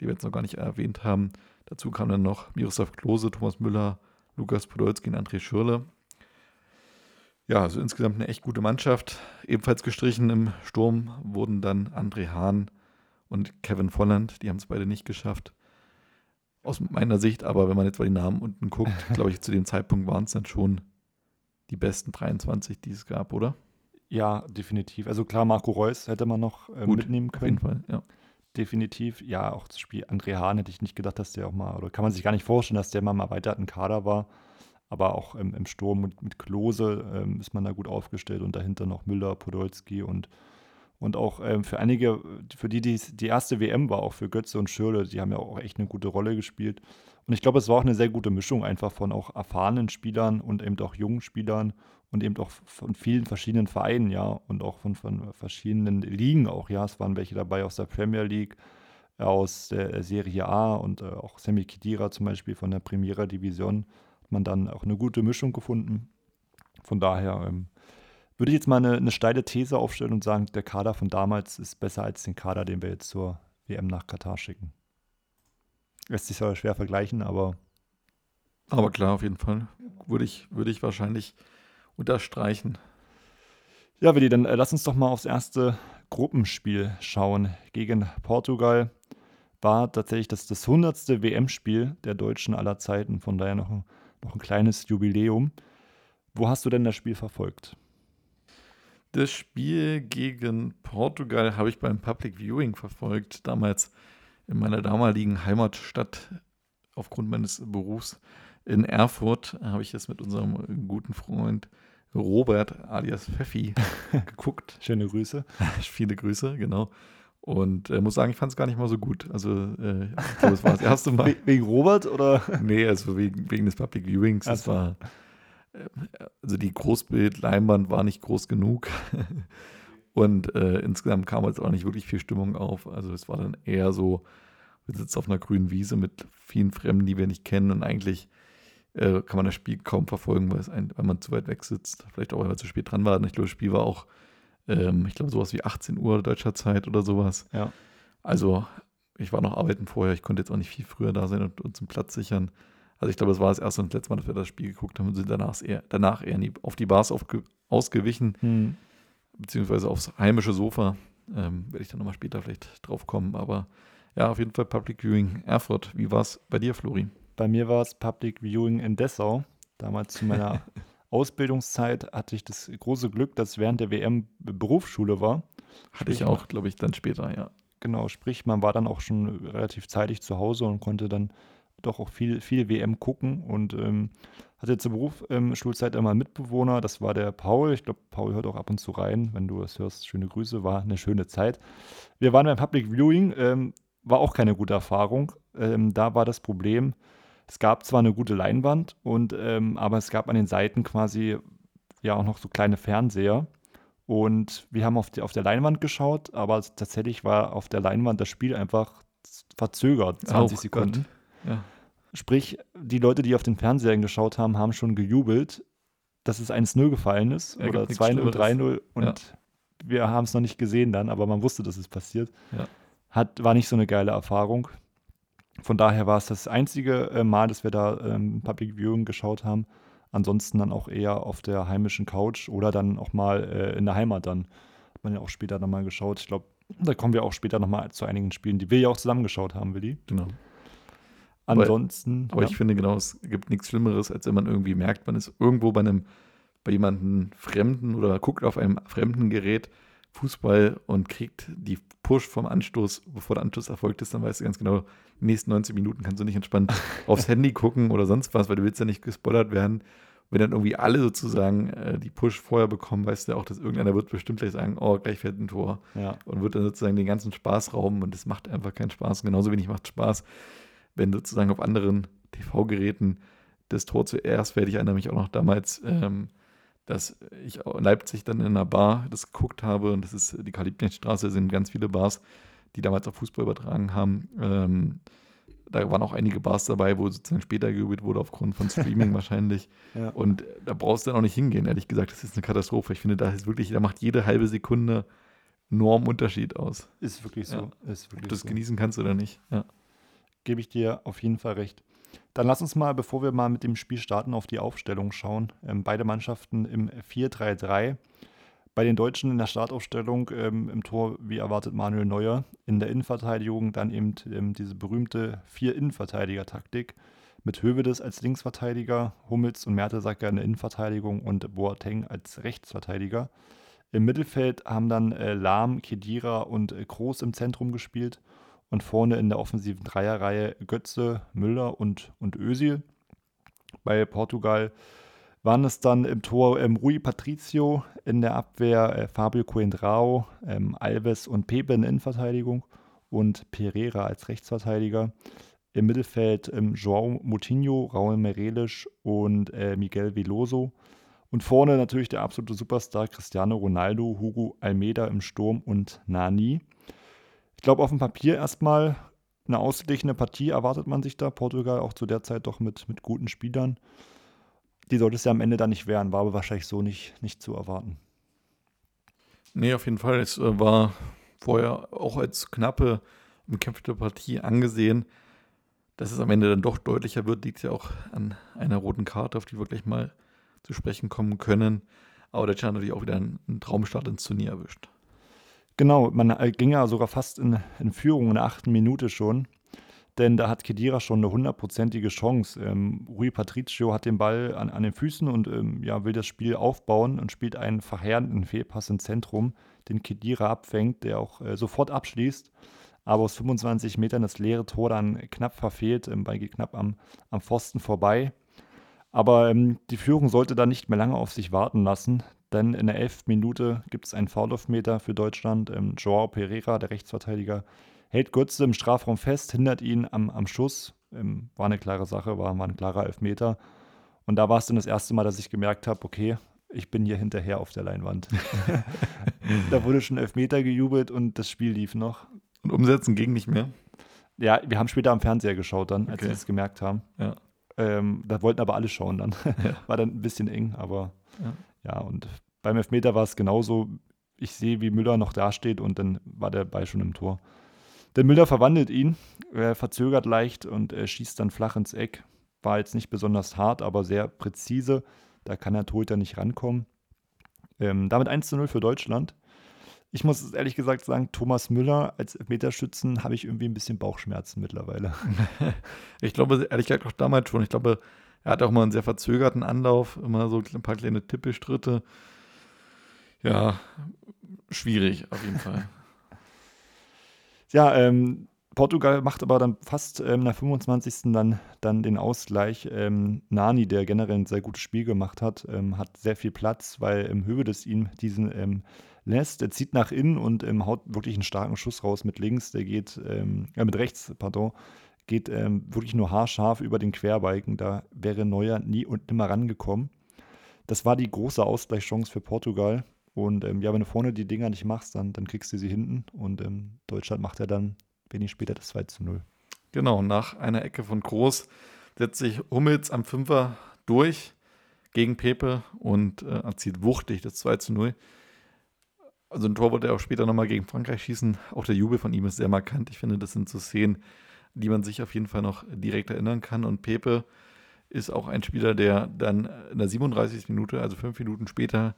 B: die wir jetzt noch gar nicht erwähnt haben. Dazu kamen dann noch Miroslav Klose, Thomas Müller, Lukas Podolski und André Schürle. Ja, also insgesamt eine echt gute Mannschaft. Ebenfalls gestrichen im Sturm wurden dann André Hahn und Kevin Volland. Die haben es beide nicht geschafft. Aus meiner Sicht, aber wenn man jetzt mal die Namen unten guckt, glaube ich, zu dem Zeitpunkt waren es dann schon die besten 23, die es gab, oder?
C: Ja, definitiv. Also klar, Marco Reus hätte man noch äh, Gut, mitnehmen können.
B: Auf jeden Fall, ja.
C: Definitiv. Ja, auch das Spiel André Hahn hätte ich nicht gedacht, dass der auch mal, oder kann man sich gar nicht vorstellen, dass der mal im erweiterten Kader war. Aber auch im, im Sturm mit, mit Klose ähm, ist man da gut aufgestellt und dahinter noch Müller, Podolski und, Und auch ähm, für einige, für die, die die erste WM war, auch für Götze und Schürle, die haben ja auch echt eine gute Rolle gespielt. Und ich glaube, es war auch eine sehr gute Mischung einfach von auch erfahrenen Spielern und eben auch jungen Spielern und eben auch von vielen verschiedenen Vereinen, ja, und auch von, von verschiedenen Ligen auch, ja. Es waren welche dabei aus der Premier League, aus der Serie A und äh, auch Semi Khedira zum Beispiel von der Primera Division hat man dann auch eine gute Mischung gefunden. Von daher ähm, würde ich jetzt mal eine, eine, steile These aufstellen und sagen, der Kader von damals ist besser als den Kader, den wir jetzt zur WM nach Katar schicken. Lässt sich zwar schwer vergleichen, aber.
B: Aber klar, auf jeden Fall. Würde ich, würde ich wahrscheinlich unterstreichen.
C: Ja, Willi, dann äh, lass uns doch mal aufs erste Gruppenspiel schauen. Gegen Portugal war tatsächlich das, das 100. WM-Spiel der Deutschen aller Zeiten. Von daher noch ein, noch ein kleines Jubiläum. Wo hast du denn das Spiel verfolgt?
B: Das Spiel gegen Portugal habe ich beim Public Viewing verfolgt, damals in meiner damaligen Heimatstadt aufgrund meines Berufs in Erfurt. Habe ich es mit unserem guten Freund Robert alias Pfeffi geguckt.
C: Schöne Grüße.
B: Viele Grüße, genau. Und äh, muss sagen, ich fand es gar nicht mal so gut. Also, äh, glaube, es war das erste Mal.
C: wegen Robert oder?
B: Nee, also wegen, wegen des Public Viewings. Es war also die Großbildleinwand war nicht groß genug. Und äh, insgesamt kam jetzt auch nicht wirklich viel Stimmung auf. Also es war dann eher so, wir sitzen auf einer grünen Wiese mit vielen Fremden, die wir nicht kennen. Und eigentlich äh, kann man das Spiel kaum verfolgen, weil, ein, weil man zu weit weg sitzt. Vielleicht auch, weil wir zu spät dran waren. Ich glaube, das Spiel war auch, ähm, ich glaube, sowas wie 18 Uhr deutscher Zeit oder sowas.
C: Ja.
B: Also ich war noch arbeiten vorher. Ich konnte jetzt auch nicht viel früher da sein und uns einen Platz sichern. Also ich glaube, es war das erste und das letzte Mal, dass wir das Spiel geguckt haben und sind danach eher, danach eher die, auf die Bars aufge, ausgewichen, hm. beziehungsweise aufs heimische Sofa. Ähm, Werde ich dann nochmal später vielleicht drauf kommen. Aber ja, auf jeden Fall Public Viewing Erfurt. Wie war es bei dir, Flori?
C: Bei mir war es Public Viewing in Dessau. Damals zu meiner Ausbildungszeit hatte ich das große Glück, dass während der WM Berufsschule war.
B: Hatte ich auch, glaube ich, dann später, ja.
C: Genau, sprich, man war dann auch schon relativ zeitig zu Hause und konnte dann doch auch viel, viel WM gucken und ähm, hatte zur Berufsschulzeit ähm, immer einen Mitbewohner, das war der Paul. Ich glaube, Paul hört auch ab und zu rein. Wenn du es hörst, schöne Grüße, war eine schöne Zeit. Wir waren beim Public Viewing, ähm, war auch keine gute Erfahrung. Ähm, da war das Problem, es gab zwar eine gute Leinwand, und, ähm, aber es gab an den Seiten quasi ja auch noch so kleine Fernseher. Und wir haben auf, die, auf der Leinwand geschaut, aber tatsächlich war auf der Leinwand das Spiel einfach verzögert, 20 oh, Sekunden. Gott. Ja. Sprich, die Leute, die auf den Fernsehern geschaut haben, haben schon gejubelt, dass es 1-0 gefallen ist ja, oder 2-0, 3-0 und ja. wir haben es noch nicht gesehen dann, aber man wusste, dass es passiert.
B: Ja.
C: Hat, war nicht so eine geile Erfahrung. Von daher war es das einzige äh, Mal, dass wir da ähm, Public Viewing geschaut haben. Ansonsten dann auch eher auf der heimischen Couch oder dann auch mal äh, in der Heimat dann. Hat man ja auch später nochmal geschaut. Ich glaube, da kommen wir auch später nochmal zu einigen Spielen, die wir ja auch zusammengeschaut haben, Willi.
B: Genau.
C: Ansonsten.
B: Aber, aber ja. ich finde genau, es gibt nichts Schlimmeres, als wenn man irgendwie merkt, man ist irgendwo bei einem, bei jemandem Fremden oder guckt auf einem fremden Gerät Fußball und kriegt die Push vom Anstoß, bevor der Anstoß erfolgt ist, dann weißt du ganz genau, die nächsten 90 Minuten kannst du nicht entspannt aufs Handy gucken oder sonst was, weil du willst ja nicht gespoilert werden. Wenn dann irgendwie alle sozusagen äh, die Push vorher bekommen, weißt du ja auch, dass irgendeiner wird bestimmt gleich sagen, oh, gleich fällt ein Tor.
C: Ja.
B: Und wird dann sozusagen den ganzen Spaß rauben und das macht einfach keinen Spaß. Genauso wenig macht Spaß, wenn sozusagen auf anderen TV-Geräten das Tor zuerst fällt. Ich erinnere mich auch noch damals, ähm, dass ich in Leipzig dann in einer Bar das geguckt habe und das ist die Karl-Liebknecht-Straße, sind ganz viele Bars, die damals auch Fußball übertragen haben. Ähm, da waren auch einige Bars dabei, wo sozusagen später gejubelt wurde aufgrund von Streaming wahrscheinlich.
C: Ja.
B: Und da brauchst du dann auch nicht hingehen, ehrlich gesagt. Das ist eine Katastrophe. Ich finde, da ist wirklich, da macht jede halbe Sekunde enorm Unterschied aus.
C: Ist wirklich so.
B: Ja.
C: Ist wirklich
B: Ob du das
C: so.
B: genießen kannst oder nicht. Ja
C: gebe ich dir auf jeden Fall recht. Dann lass uns mal, bevor wir mal mit dem Spiel starten, auf die Aufstellung schauen. Ähm, beide Mannschaften im 4-3-3. Bei den Deutschen in der Startaufstellung ähm, im Tor, wie erwartet, Manuel Neuer. In der Innenverteidigung dann eben ähm, diese berühmte Vier-Innenverteidiger-Taktik mit Hövedes als Linksverteidiger, Hummels und Mertesacker in der Innenverteidigung und Boateng als Rechtsverteidiger. Im Mittelfeld haben dann äh, Lahm, Kedira und äh, Kroos im Zentrum gespielt und vorne in der offensiven Dreierreihe Götze, Müller und, und Özil. Bei Portugal waren es dann im Tor ähm, Rui Patricio, in der Abwehr äh, Fabio Coentrao, ähm, Alves und Pepe in Innenverteidigung und Pereira als Rechtsverteidiger. Im Mittelfeld ähm, João Moutinho, Raul Merelisch und äh, Miguel Veloso. Und vorne natürlich der absolute Superstar Cristiano Ronaldo, Hugo Almeida im Sturm und Nani. Ich glaube, auf dem Papier erstmal eine ausgeglichene Partie erwartet man sich da. Portugal auch zu der Zeit doch mit, mit guten Spielern. Die sollte es ja am Ende dann nicht werden, war aber wahrscheinlich so nicht, nicht zu erwarten.
B: Nee, auf jeden Fall. Es äh, war vorher auch als knappe, umkämpfte Partie angesehen. Dass es am Ende dann doch deutlicher wird, liegt ja auch an einer roten Karte, auf die wir gleich mal zu sprechen kommen können. Aber der hat natürlich auch wieder einen Traumstart ins Turnier erwischt.
C: Genau, man ging ja sogar fast in, in Führung in der achten Minute schon. Denn da hat Kedira schon eine hundertprozentige Chance. Ähm, Rui Patricio hat den Ball an, an den Füßen und ähm, ja, will das Spiel aufbauen und spielt einen verheerenden Fehlpass im Zentrum, den Kedira abfängt, der auch äh, sofort abschließt. Aber aus 25 Metern das leere Tor dann knapp verfehlt. Ähm, Ball geht knapp am, am Pfosten vorbei. Aber ähm, die Führung sollte da nicht mehr lange auf sich warten lassen, denn in der 11. Minute gibt es einen Foul-Elfmeter für Deutschland. Ähm, Joao Pereira, der Rechtsverteidiger, hält Götze im Strafraum fest, hindert ihn am, am Schuss. Ähm, war eine klare Sache, war, war ein klarer Elfmeter. Und da war es dann das erste Mal, dass ich gemerkt habe, okay, ich bin hier hinterher auf der Leinwand. da wurde schon Elfmeter gejubelt und das Spiel lief noch.
B: Und umsetzen ging nicht mehr?
C: Ja, wir haben später am Fernseher geschaut dann, als okay. wir es gemerkt haben.
B: Ja.
C: Ähm, da wollten aber alle schauen dann. Ja. War dann ein bisschen eng, aber ja, ja und beim Elfmeter war es genauso. Ich sehe, wie Müller noch dasteht und dann war der Ball schon im Tor. Der Müller verwandelt ihn, er verzögert leicht und er schießt dann flach ins Eck. War jetzt nicht besonders hart, aber sehr präzise. Da kann der Torhüter nicht rankommen. Ähm, damit 1 zu 0 für Deutschland. Ich muss ehrlich gesagt sagen, Thomas Müller als Elfmeterschützen habe ich irgendwie ein bisschen Bauchschmerzen mittlerweile.
B: ich glaube, ehrlich gesagt auch damals schon. Ich glaube, er hat auch mal einen sehr verzögerten Anlauf, immer so ein paar kleine Tippestritte. Ja, schwierig auf jeden Fall.
C: Ja, ähm, Portugal macht aber dann fast ähm, nach 25. dann, dann den Ausgleich. Ähm, Nani, der generell ein sehr gutes Spiel gemacht hat, ähm, hat sehr viel Platz, weil im Höhe des ihm diesen ähm, lässt. Er zieht nach innen und ähm, haut wirklich einen starken Schuss raus mit links. Der geht, ähm, äh, mit rechts, pardon, geht wirklich nur haarscharf über den Querbalken. Da wäre Neuer nie und nimmer rangekommen. Das war die große Ausgleichschance für Portugal. Und ähm, ja, wenn du vorne die Dinger nicht machst, dann, dann kriegst du sie hinten. Und ähm, Deutschland macht ja dann wenig später das 2 zu 0.
B: Genau, nach einer Ecke von Groß setzt sich Hummels am Fünfer durch gegen Pepe und äh, erzielt wuchtig das 2 zu 0. Also ein Tor wollte er auch später nochmal gegen Frankreich schießen. Auch der Jubel von ihm ist sehr markant. Ich finde, das sind so Szenen, die man sich auf jeden Fall noch direkt erinnern kann. Und Pepe ist auch ein Spieler, der dann in der 37. Minute, also fünf Minuten später,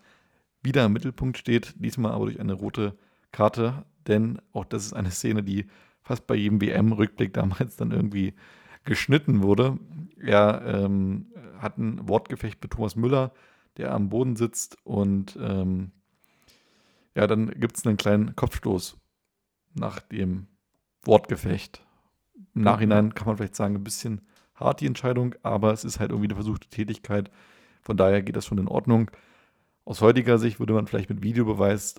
B: wieder im Mittelpunkt steht, diesmal aber durch eine rote Karte, denn auch das ist eine Szene, die fast bei jedem WM-Rückblick damals dann irgendwie geschnitten wurde. Er ähm, hat ein Wortgefecht mit Thomas Müller, der am Boden sitzt und ähm, ja, dann gibt es einen kleinen Kopfstoß nach dem Wortgefecht. Im Nachhinein kann man vielleicht sagen, ein bisschen hart die Entscheidung, aber es ist halt irgendwie eine versuchte Tätigkeit. Von daher geht das schon in Ordnung. Aus heutiger Sicht würde man vielleicht mit Videobeweis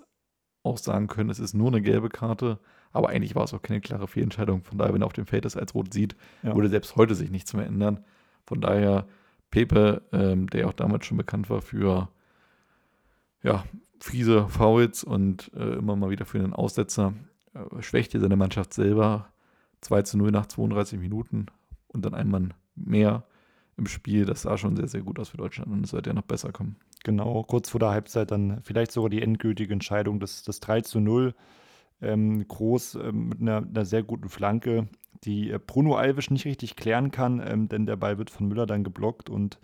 B: auch sagen können, es ist nur eine gelbe Karte, aber eigentlich war es auch keine klare Fehlentscheidung. Von daher, wenn er auf dem Feld das als rot sieht, ja. würde selbst heute sich nichts mehr ändern. Von daher, Pepe, ähm, der auch damals schon bekannt war für ja, fiese Fouls und äh, immer mal wieder für einen Aussetzer, äh, schwächte seine Mannschaft selber 2 zu 0 nach 32 Minuten und dann ein Mann mehr im Spiel. Das sah schon sehr, sehr gut aus für Deutschland und es sollte ja noch besser kommen.
C: Genau, kurz vor der Halbzeit dann vielleicht sogar die endgültige Entscheidung, das, das 3 zu 0. Ähm, groß ähm, mit einer, einer, sehr guten Flanke, die äh, Bruno Alves nicht richtig klären kann, ähm, denn der Ball wird von Müller dann geblockt und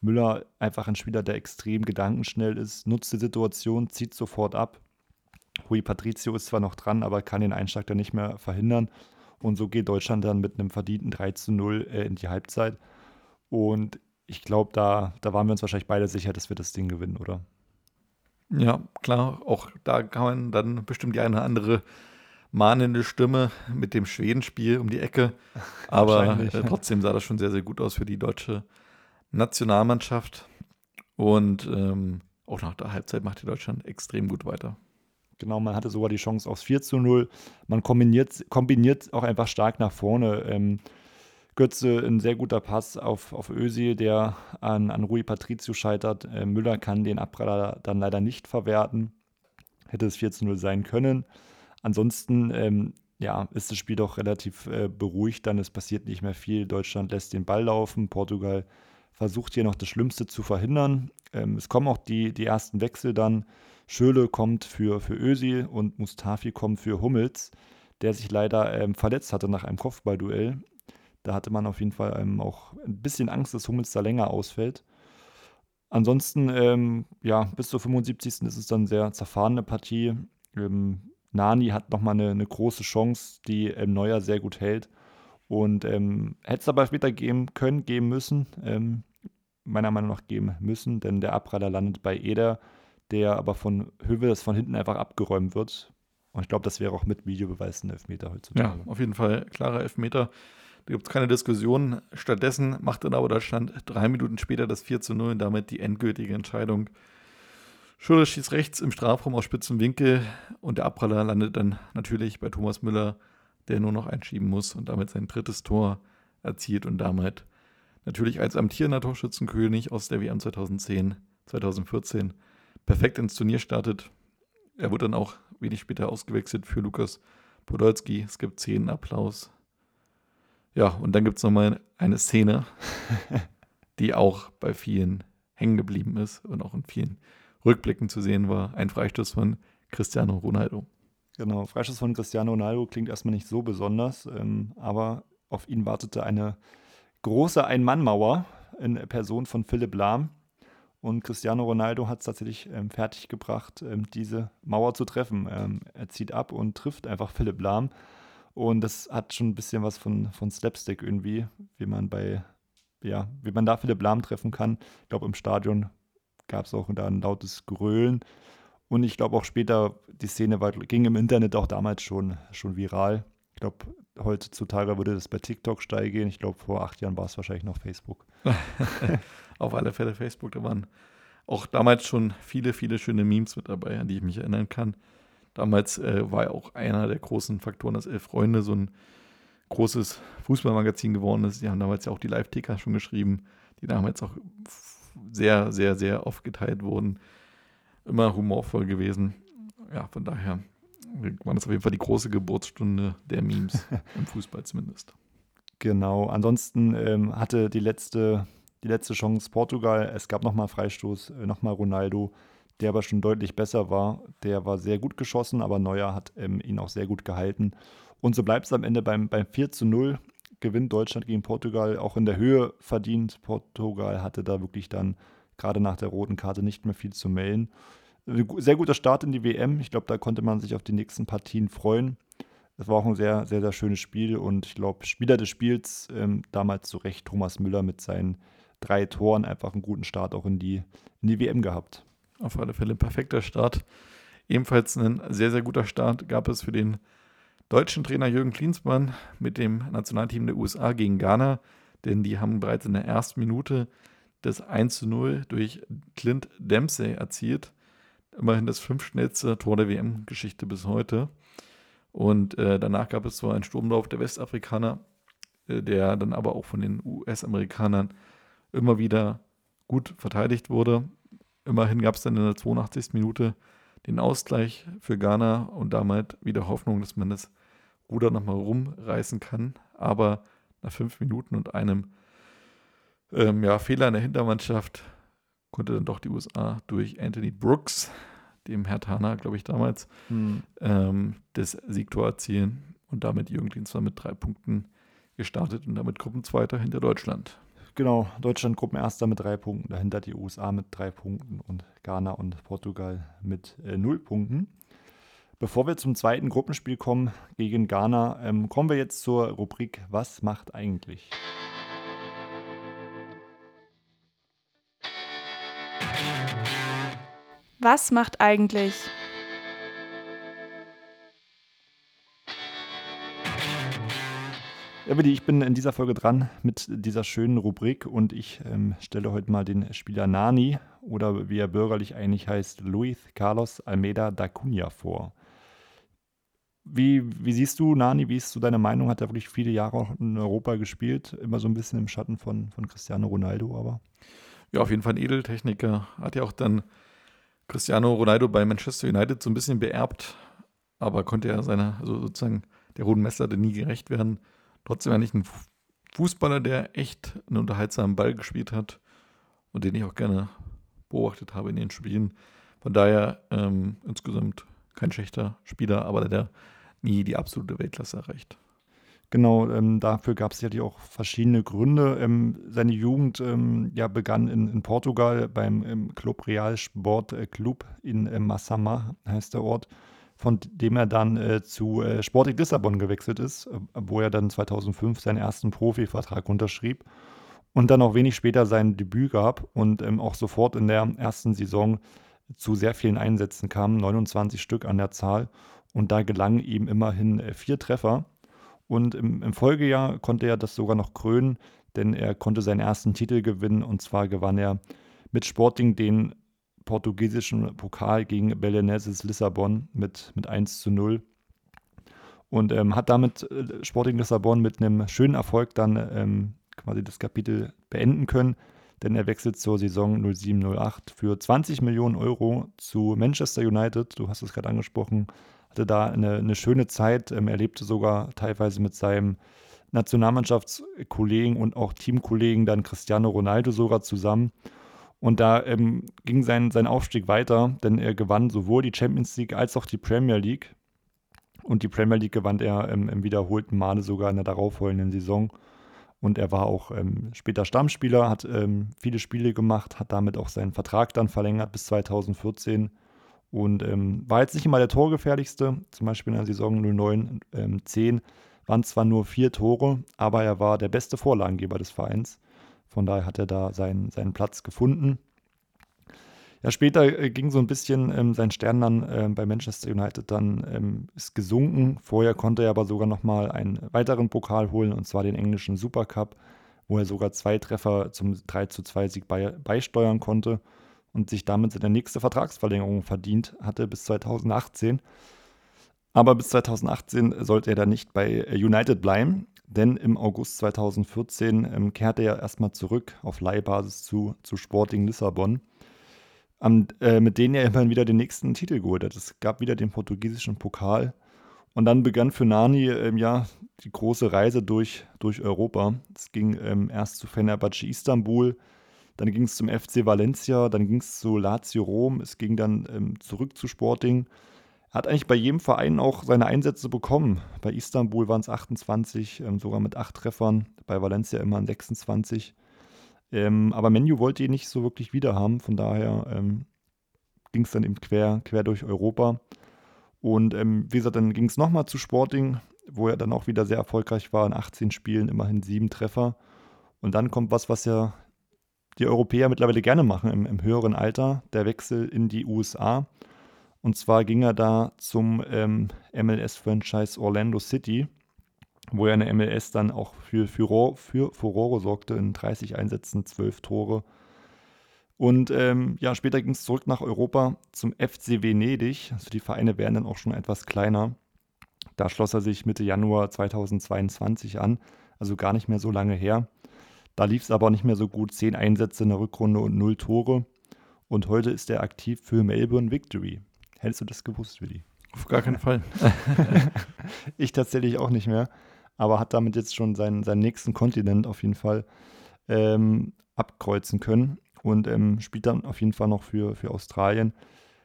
C: Müller einfach ein Spieler, der extrem gedankenschnell ist, nutzt die Situation, zieht sofort ab. Rui Patricio ist zwar noch dran, aber kann den Einschlag dann nicht mehr verhindern. Und so geht Deutschland dann mit einem verdienten 3 zu 0 äh, in die Halbzeit. Und ich glaube, da, da waren wir uns wahrscheinlich beide sicher, dass wir das Ding gewinnen, oder?
B: Ja, klar, auch da kann man dann bestimmt die eine oder andere mahnende Stimme mit dem Schwedenspiel um die Ecke. Aber äh, trotzdem sah das schon sehr, sehr gut aus für die deutsche Nationalmannschaft. Und ähm, auch nach der Halbzeit machte Deutschland extrem gut weiter.
C: Genau, man hatte sogar die Chance aufs 4 zu 0. Man kombiniert, kombiniert auch einfach stark nach vorne. Ähm, Götze ein sehr guter Pass auf, auf Özil, der an, an Rui Patricio scheitert. Äh, Müller kann den Abpraller dann leider nicht verwerten. Hätte es 4 zu 0 sein können. Ansonsten ähm, ja, ist das Spiel doch relativ äh, beruhigt. Dann es passiert nicht mehr viel. Deutschland lässt den Ball laufen. Portugal versucht hier noch das Schlimmste zu verhindern. Ähm, es kommen auch die, die ersten Wechsel dann. Schöle kommt für, für Özil und Mustafi kommt für Hummels, der sich leider ähm, verletzt hatte nach einem Kopfballduell. Da hatte man auf jeden Fall ähm, auch ein bisschen Angst, dass Hummels da länger ausfällt. Ansonsten, ähm, ja, bis zur 75. ist es dann sehr zerfahrene Partie. Ähm, Nani hat nochmal eine, eine große Chance, die ähm, Neuer sehr gut hält. Und ähm, hätte es aber später geben können, geben müssen. Meiner Meinung nach geben müssen, denn der Abpraller landet bei Eder, der aber von Hövedes von hinten einfach abgeräumt wird. Und ich glaube, das wäre auch mit Videobeweis ein Elfmeter heutzutage.
B: Ja, auf jeden Fall klarer Elfmeter. Da gibt es keine Diskussion. Stattdessen macht dann aber Deutschland drei Minuten später das 4 zu 0 und damit die endgültige Entscheidung. Schürrle schießt rechts im Strafraum aus spitzem Winkel und der Abpraller landet dann natürlich bei Thomas Müller, der nur noch einschieben muss und damit sein drittes Tor erzielt und damit natürlich als amtierender Torschützenkönig aus der WM 2010, 2014 perfekt ins Turnier startet. Er wurde dann auch wenig später ausgewechselt für Lukas Podolski. Es gibt zehn Applaus ja, und dann gibt es nochmal eine Szene, die auch bei vielen hängen geblieben ist und auch in vielen Rückblicken zu sehen war. Ein Freistoß von Cristiano Ronaldo.
C: Genau, Freistoß von Cristiano Ronaldo klingt erstmal nicht so besonders, ähm, aber auf ihn wartete eine große Ein-Mann-Mauer in Person von Philipp Lahm. Und Cristiano Ronaldo hat es tatsächlich ähm, fertiggebracht, ähm, diese Mauer zu treffen. Ähm, er zieht ab und trifft einfach Philipp Lahm. Und das hat schon ein bisschen was von, von Slapstick irgendwie, wie man bei, ja, wie man da Philipp Lahm treffen kann. Ich glaube, im Stadion gab es auch da ein lautes Grölen. Und ich glaube auch später, die Szene war, ging im Internet auch damals schon, schon viral. Ich glaube, heutzutage würde das bei TikTok steigen. Ich glaube, vor acht Jahren war es wahrscheinlich noch Facebook.
B: Auf alle Fälle Facebook. Da waren auch damals schon viele, viele schöne Memes mit dabei, an die ich mich erinnern kann. Damals äh, war ja auch einer der großen Faktoren, dass Elf Freunde so ein großes Fußballmagazin geworden ist. Die haben damals ja auch die Live-Ticker schon geschrieben, die damals auch sehr, sehr, sehr oft geteilt wurden. Immer humorvoll gewesen. Ja, von daher war das auf jeden Fall die große Geburtsstunde der Memes, im Fußball zumindest.
C: Genau, ansonsten ähm, hatte die letzte, die letzte Chance Portugal. Es gab nochmal Freistoß, äh, nochmal Ronaldo der aber schon deutlich besser war. Der war sehr gut geschossen, aber Neuer hat ähm, ihn auch sehr gut gehalten. Und so bleibt es am Ende beim, beim 4 zu 0. Gewinnt Deutschland gegen Portugal auch in der Höhe verdient. Portugal hatte da wirklich dann gerade nach der roten Karte nicht mehr viel zu melden. Sehr guter Start in die WM. Ich glaube, da konnte man sich auf die nächsten Partien freuen. Es war auch ein sehr, sehr, sehr schönes Spiel und ich glaube, Spieler des Spiels ähm, damals zu Recht Thomas Müller mit seinen drei Toren einfach einen guten Start auch in die, in die WM gehabt.
B: Auf alle Fälle ein perfekter Start. Ebenfalls ein sehr, sehr guter Start gab es für den deutschen Trainer Jürgen Klinsmann mit dem Nationalteam der USA gegen Ghana, denn die haben bereits in der ersten Minute das 1 zu 0 durch Clint Dempsey erzielt. Immerhin das fünfschnellste Tor der WM-Geschichte bis heute. Und äh, danach gab es so einen Sturmlauf der Westafrikaner, äh, der dann aber auch von den US-Amerikanern immer wieder gut verteidigt wurde. Immerhin gab es dann in der 82. Minute den Ausgleich für Ghana und damit wieder Hoffnung, dass man das Ruder nochmal rumreißen kann. Aber nach fünf Minuten und einem ähm, ja, Fehler in der Hintermannschaft konnte dann doch die USA durch Anthony Brooks, dem Herr Tana, glaube ich, damals, hm. ähm, das Siegtor erzielen und damit Jürgen Klinsmann mit drei Punkten gestartet und damit Gruppenzweiter hinter Deutschland.
C: Genau, Deutschland Gruppenerster mit drei Punkten, dahinter die USA mit drei Punkten und Ghana und Portugal mit äh, null Punkten. Bevor wir zum zweiten Gruppenspiel kommen gegen Ghana, ähm, kommen wir jetzt zur Rubrik Was macht eigentlich?
A: Was macht eigentlich?
C: Ich bin in dieser Folge dran mit dieser schönen Rubrik und ich ähm, stelle heute mal den Spieler Nani oder wie er bürgerlich eigentlich heißt, Luis Carlos Almeida da Cunha vor. Wie, wie siehst du Nani? Wie ist so deine Meinung? Hat er wirklich viele Jahre auch in Europa gespielt? Immer so ein bisschen im Schatten von, von Cristiano Ronaldo, aber.
B: Ja, auf jeden Fall ein Edeltechniker. Hat ja auch dann Cristiano Ronaldo bei Manchester United so ein bisschen beerbt, aber konnte ja seiner, also sozusagen der roten Messlatte nie gerecht werden. Trotzdem eigentlich ein Fußballer, der echt einen unterhaltsamen Ball gespielt hat und den ich auch gerne beobachtet habe in den Spielen. Von daher ähm, insgesamt kein schlechter Spieler, aber der nie die absolute Weltklasse erreicht.
C: Genau, ähm, dafür gab es ja auch verschiedene Gründe. Ähm, seine Jugend ähm, ja, begann in, in Portugal beim ähm, Club Real Sport äh, Club in äh, Massama, heißt der Ort von dem er dann äh, zu äh, Sporting Lissabon gewechselt ist, äh, wo er dann 2005 seinen ersten Profivertrag unterschrieb und dann auch wenig später sein Debüt gab und ähm, auch sofort in der ersten Saison zu sehr vielen Einsätzen kam, 29 Stück an der Zahl. Und da gelangen ihm immerhin äh, vier Treffer. Und im, im Folgejahr konnte er das sogar noch krönen, denn er konnte seinen ersten Titel gewinnen. Und zwar gewann er mit Sporting den portugiesischen Pokal gegen Belenenses Lissabon mit, mit 1 zu 0 und ähm, hat damit äh, Sporting Lissabon mit einem schönen Erfolg dann ähm, quasi das Kapitel beenden können, denn er wechselt zur Saison 07-08 für 20 Millionen Euro zu Manchester United. Du hast es gerade angesprochen, hatte da eine, eine schöne Zeit, ähm, er lebte sogar teilweise mit seinem Nationalmannschaftskollegen und auch Teamkollegen dann Cristiano Ronaldo sogar zusammen. Und da ähm, ging sein, sein Aufstieg weiter, denn er gewann sowohl die Champions League als auch die Premier League. Und die Premier League gewann er ähm, im wiederholten Male sogar in der darauffolgenden Saison. Und er war auch ähm, später Stammspieler, hat ähm, viele Spiele gemacht, hat damit auch seinen Vertrag dann verlängert bis 2014 und ähm, war jetzt nicht immer der Torgefährlichste. Zum Beispiel in der Saison 09-10 waren zwar nur vier Tore, aber er war der beste Vorlagengeber des Vereins. Von daher hat er da seinen, seinen Platz gefunden. Ja, später äh, ging so ein bisschen ähm, sein Stern dann äh, bei Manchester United dann ähm, ist gesunken. Vorher konnte er aber sogar noch mal einen weiteren Pokal holen und zwar den englischen Supercup, wo er sogar zwei Treffer zum 3 zu 2 Sieg bei, beisteuern konnte und sich damit seine nächste Vertragsverlängerung verdient hatte bis 2018. Aber bis 2018 sollte er dann nicht bei United bleiben. Denn im August 2014 ähm, kehrte er erstmal zurück auf Leihbasis zu, zu Sporting Lissabon, am, äh, mit denen er immerhin wieder den nächsten Titel geholt hat. Es gab wieder den portugiesischen Pokal. Und dann begann für Nani ähm, ja, die große Reise durch, durch Europa. Es ging ähm, erst zu Fenerbahce Istanbul, dann ging es zum FC Valencia, dann ging es zu Lazio Rom, es ging dann ähm, zurück zu Sporting er hat eigentlich bei jedem Verein auch seine Einsätze bekommen. Bei Istanbul waren es 28, ähm, sogar mit acht Treffern. Bei Valencia immer 26. Ähm, aber Menu wollte ihn nicht so wirklich wiederhaben. Von daher ähm, ging es dann eben quer, quer durch Europa. Und ähm, wie gesagt, dann ging es nochmal zu Sporting, wo er dann auch wieder sehr erfolgreich war. In 18 Spielen immerhin sieben Treffer. Und dann kommt was, was ja die Europäer mittlerweile gerne machen im, im höheren Alter, der Wechsel in die USA. Und zwar ging er da zum ähm, MLS-Franchise Orlando City, wo er in der MLS dann auch für, für, für Furore sorgte, in 30 Einsätzen, 12 Tore. Und ähm, ja, später ging es zurück nach Europa zum FC Venedig. Also die Vereine werden dann auch schon etwas kleiner. Da schloss er sich Mitte Januar 2022 an, also gar nicht mehr so lange her. Da lief es aber nicht mehr so gut. Zehn Einsätze in der Rückrunde und null Tore. Und heute ist er aktiv für Melbourne Victory. Hättest du das gewusst, Willi?
B: Auf gar keinen Fall.
C: ich tatsächlich auch nicht mehr, aber hat damit jetzt schon seinen, seinen nächsten Kontinent auf jeden Fall ähm, abkreuzen können und ähm, spielt dann auf jeden Fall noch für, für Australien.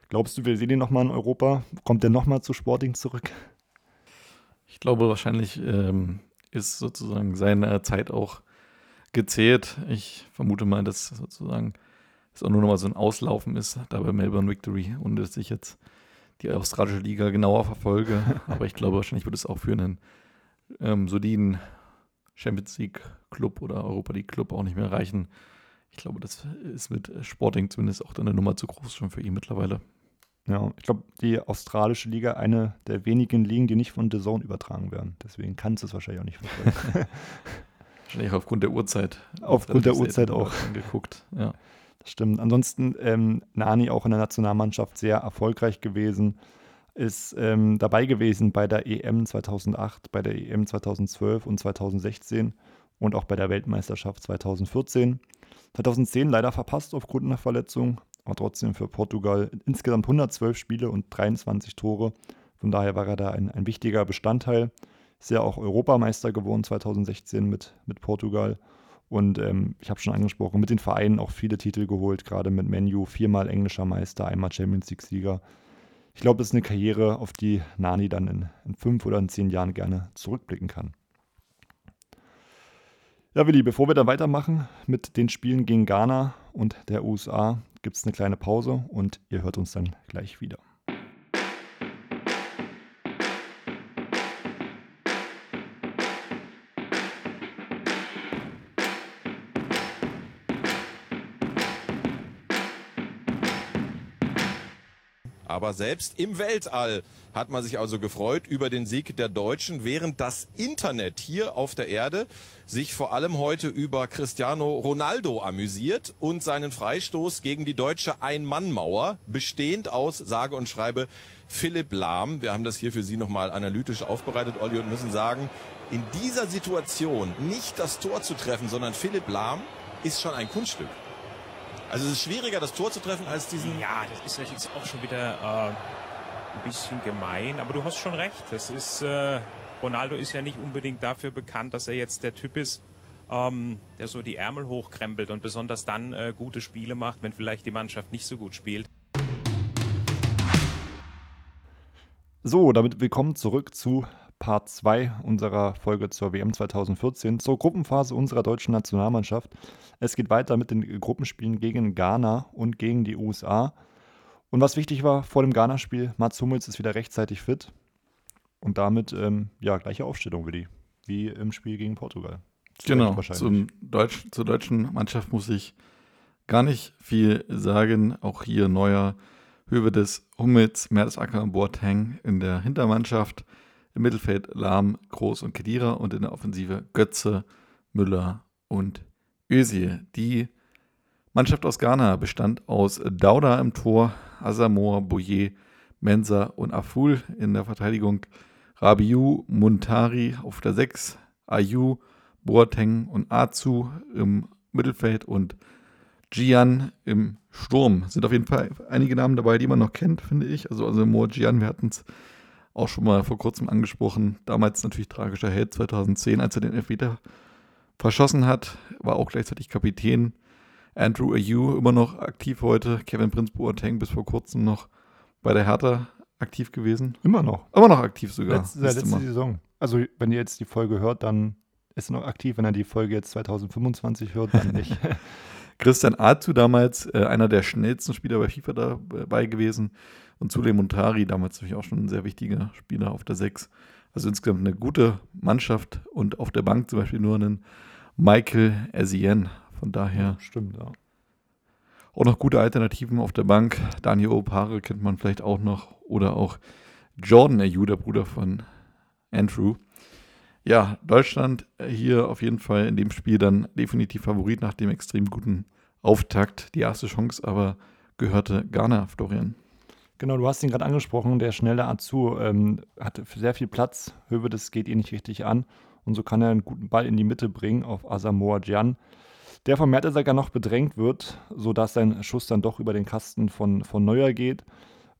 C: Glaubst du, wir sehen ihn nochmal in Europa? Kommt er nochmal zu Sporting zurück?
B: Ich glaube, wahrscheinlich ähm, ist sozusagen seine Zeit auch gezählt. Ich vermute mal, dass sozusagen es auch nur noch mal so ein Auslaufen ist, da bei Melbourne Victory und dass ich jetzt die australische Liga genauer verfolge. Aber ich glaube, wahrscheinlich wird es auch für einen ähm, soliden Champions League Club oder Europa League Club auch nicht mehr reichen. Ich glaube, das ist mit Sporting zumindest auch eine Nummer zu groß schon für ihn mittlerweile.
C: Ja, ich glaube, die australische Liga, eine der wenigen Ligen, die nicht von The Zone übertragen werden. Deswegen kannst du es wahrscheinlich auch nicht verfolgen.
B: wahrscheinlich aufgrund der Uhrzeit.
C: Aufgrund der Uhrzeit auch.
B: Geguckt, ja.
C: Das stimmt. Ansonsten ähm, Nani auch in der Nationalmannschaft sehr erfolgreich gewesen. Ist ähm, dabei gewesen bei der EM 2008, bei der EM 2012 und 2016 und auch bei der Weltmeisterschaft 2014. 2010 leider verpasst aufgrund einer Verletzung, aber trotzdem für Portugal insgesamt 112 Spiele und 23 Tore. Von daher war er da ein, ein wichtiger Bestandteil. Ist ja auch Europameister geworden 2016 mit, mit Portugal. Und ähm, ich habe schon angesprochen, mit den Vereinen auch viele Titel geholt, gerade mit Menu, viermal englischer Meister, einmal Champions League-Sieger. Ich glaube, das ist eine Karriere, auf die Nani dann in, in fünf oder in zehn Jahren gerne zurückblicken kann. Ja, Willi, bevor wir dann weitermachen mit den Spielen gegen Ghana und der USA, gibt es eine kleine Pause und ihr hört uns dann gleich wieder.
D: Aber selbst im Weltall hat man sich also gefreut über den Sieg der Deutschen, während das Internet hier auf der Erde sich vor allem heute über Cristiano Ronaldo amüsiert und seinen Freistoß gegen die deutsche Ein-Mann-Mauer, bestehend aus, sage und schreibe, Philipp Lahm. Wir haben das hier für Sie nochmal analytisch aufbereitet, Olli, und müssen sagen, in dieser Situation nicht das Tor zu treffen, sondern Philipp Lahm ist schon ein Kunststück. Also es ist schwieriger, das Tor zu treffen, als diesen...
E: Ja, das ist natürlich auch schon wieder äh, ein bisschen gemein, aber du hast schon recht. Das ist, äh, Ronaldo ist ja nicht unbedingt dafür bekannt, dass er jetzt der Typ ist, ähm, der so die Ärmel hochkrempelt und besonders dann äh, gute Spiele macht, wenn vielleicht die Mannschaft nicht so gut spielt.
C: So, damit willkommen zurück zu Part 2 unserer Folge zur WM 2014, zur Gruppenphase unserer deutschen Nationalmannschaft. Es geht weiter mit den Gruppenspielen gegen Ghana und gegen die USA. Und was wichtig war vor dem Ghana-Spiel, Mats Hummels ist wieder rechtzeitig fit. Und damit, ähm, ja, gleiche Aufstellung, Willi, wie im Spiel gegen Portugal.
B: Genau, zum Deutsch, zur deutschen Mannschaft muss ich gar nicht viel sagen. Auch hier neuer Höhe des Hummels, Mertesacker und Boateng in der Hintermannschaft. Im Mittelfeld Lahm, Groß und Kedira und in der Offensive Götze, Müller und Özil. Die Mannschaft aus Ghana bestand aus Dauda im Tor, Asamoah, Boye, Mensa und Aful in der Verteidigung, Rabiu, Muntari auf der 6, Ayu, Boateng und Azu im Mittelfeld und Gian im Sturm. Sind auf jeden Fall einige Namen dabei, die man noch kennt, finde ich. Also, Mo Gian, wir hatten es auch schon mal vor kurzem angesprochen. Damals natürlich tragischer Held 2010, als er den Elfmeter verschossen hat. War auch gleichzeitig Kapitän. Andrew Ayew immer noch aktiv heute. Kevin Prince Boateng bis vor kurzem noch bei der Hertha aktiv gewesen.
C: Immer noch.
B: Immer noch aktiv sogar.
C: Letzte, letzte Saison. Also wenn ihr jetzt die Folge hört, dann ist er noch aktiv. Wenn er die Folge jetzt 2025 hört, dann nicht.
B: Christian Azu damals, äh, einer der schnellsten Spieler bei FIFA dabei gewesen. Und Zule Montari, damals natürlich auch schon ein sehr wichtiger Spieler auf der 6. Also insgesamt eine gute Mannschaft und auf der Bank zum Beispiel nur einen Michael Essien. Von daher.
C: Stimmt, ja.
B: Auch noch gute Alternativen auf der Bank. Daniel Opare kennt man vielleicht auch noch. Oder auch Jordan Ayew, der Bruder von Andrew. Ja, Deutschland hier auf jeden Fall in dem Spiel dann definitiv Favorit nach dem extrem guten Auftakt. Die erste Chance aber gehörte Ghana, Florian.
C: Genau, du hast ihn gerade angesprochen, der schnelle Azu ähm, hat sehr viel Platz. Höwe, das geht ihn nicht richtig an. Und so kann er einen guten Ball in die Mitte bringen auf Asamoah Gian, der von Mertesacker noch bedrängt wird, sodass sein Schuss dann doch über den Kasten von, von Neuer geht.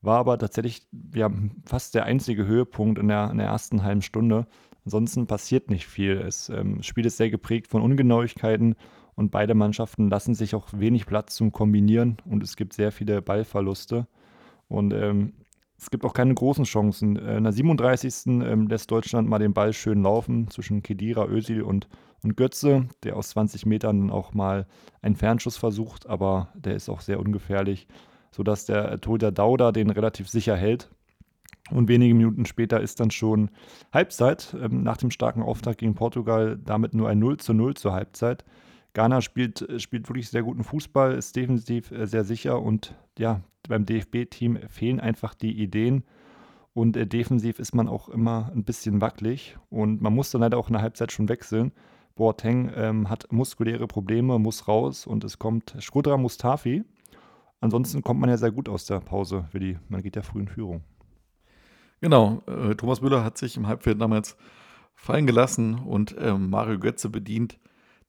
C: War aber tatsächlich ja, fast der einzige Höhepunkt in der, in der ersten halben Stunde. Ansonsten passiert nicht viel. Ähm, das Spiel ist sehr geprägt von Ungenauigkeiten und beide Mannschaften lassen sich auch wenig Platz zum Kombinieren und es gibt sehr viele Ballverluste. Und ähm, es gibt auch keine großen Chancen. Äh, in der 37. Ähm, lässt Deutschland mal den Ball schön laufen zwischen Kedira, Özil und, und Götze, der aus 20 Metern dann auch mal einen Fernschuss versucht, aber der ist auch sehr ungefährlich, sodass der Torhüter Dauda den relativ sicher hält. Und wenige Minuten später ist dann schon Halbzeit. Ähm, nach dem starken Auftakt gegen Portugal damit nur ein 0 zu 0 zur Halbzeit. Ghana spielt, spielt wirklich sehr guten Fußball, ist defensiv äh, sehr sicher und ja, beim DFB-Team fehlen einfach die Ideen. Und äh, defensiv ist man auch immer ein bisschen wackelig und man muss dann leider auch in der Halbzeit schon wechseln. Boateng ähm, hat muskuläre Probleme, muss raus und es kommt Shrudra Mustafi. Ansonsten kommt man ja sehr gut aus der Pause, Willi. Man geht ja früh in Führung.
B: Genau, äh, Thomas Müller hat sich im Halbfeld damals fallen gelassen und äh, Mario Götze bedient,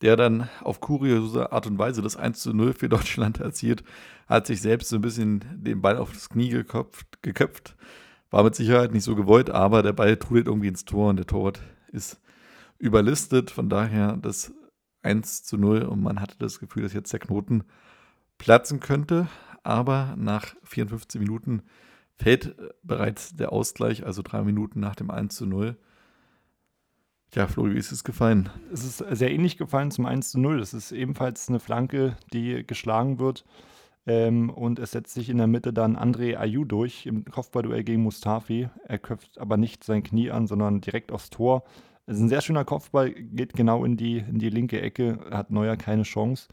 B: der dann auf kuriose Art und Weise das 1 zu 0 für Deutschland erzielt, hat sich selbst so ein bisschen den Ball auf das Knie geköpft, geköpft. War mit Sicherheit nicht so gewollt, aber der Ball trudelt irgendwie ins Tor und der Torwart ist überlistet. Von daher das 1 zu 0 und man hatte das Gefühl, dass jetzt der Knoten platzen könnte. Aber nach 54 Minuten fällt bereits der Ausgleich, also drei Minuten nach dem 1 zu 0. Ja, Flo, wie ist es gefallen?
C: Es ist sehr ähnlich gefallen zum 1 zu 0. Es ist ebenfalls eine Flanke, die geschlagen wird. Ähm, und es setzt sich in der Mitte dann André Ayew durch im Kopfballduell gegen Mustafi. Er köpft aber nicht sein Knie an, sondern direkt aufs Tor. Es ist ein sehr schöner Kopfball, geht genau in die, in die linke Ecke, hat Neuer keine Chance.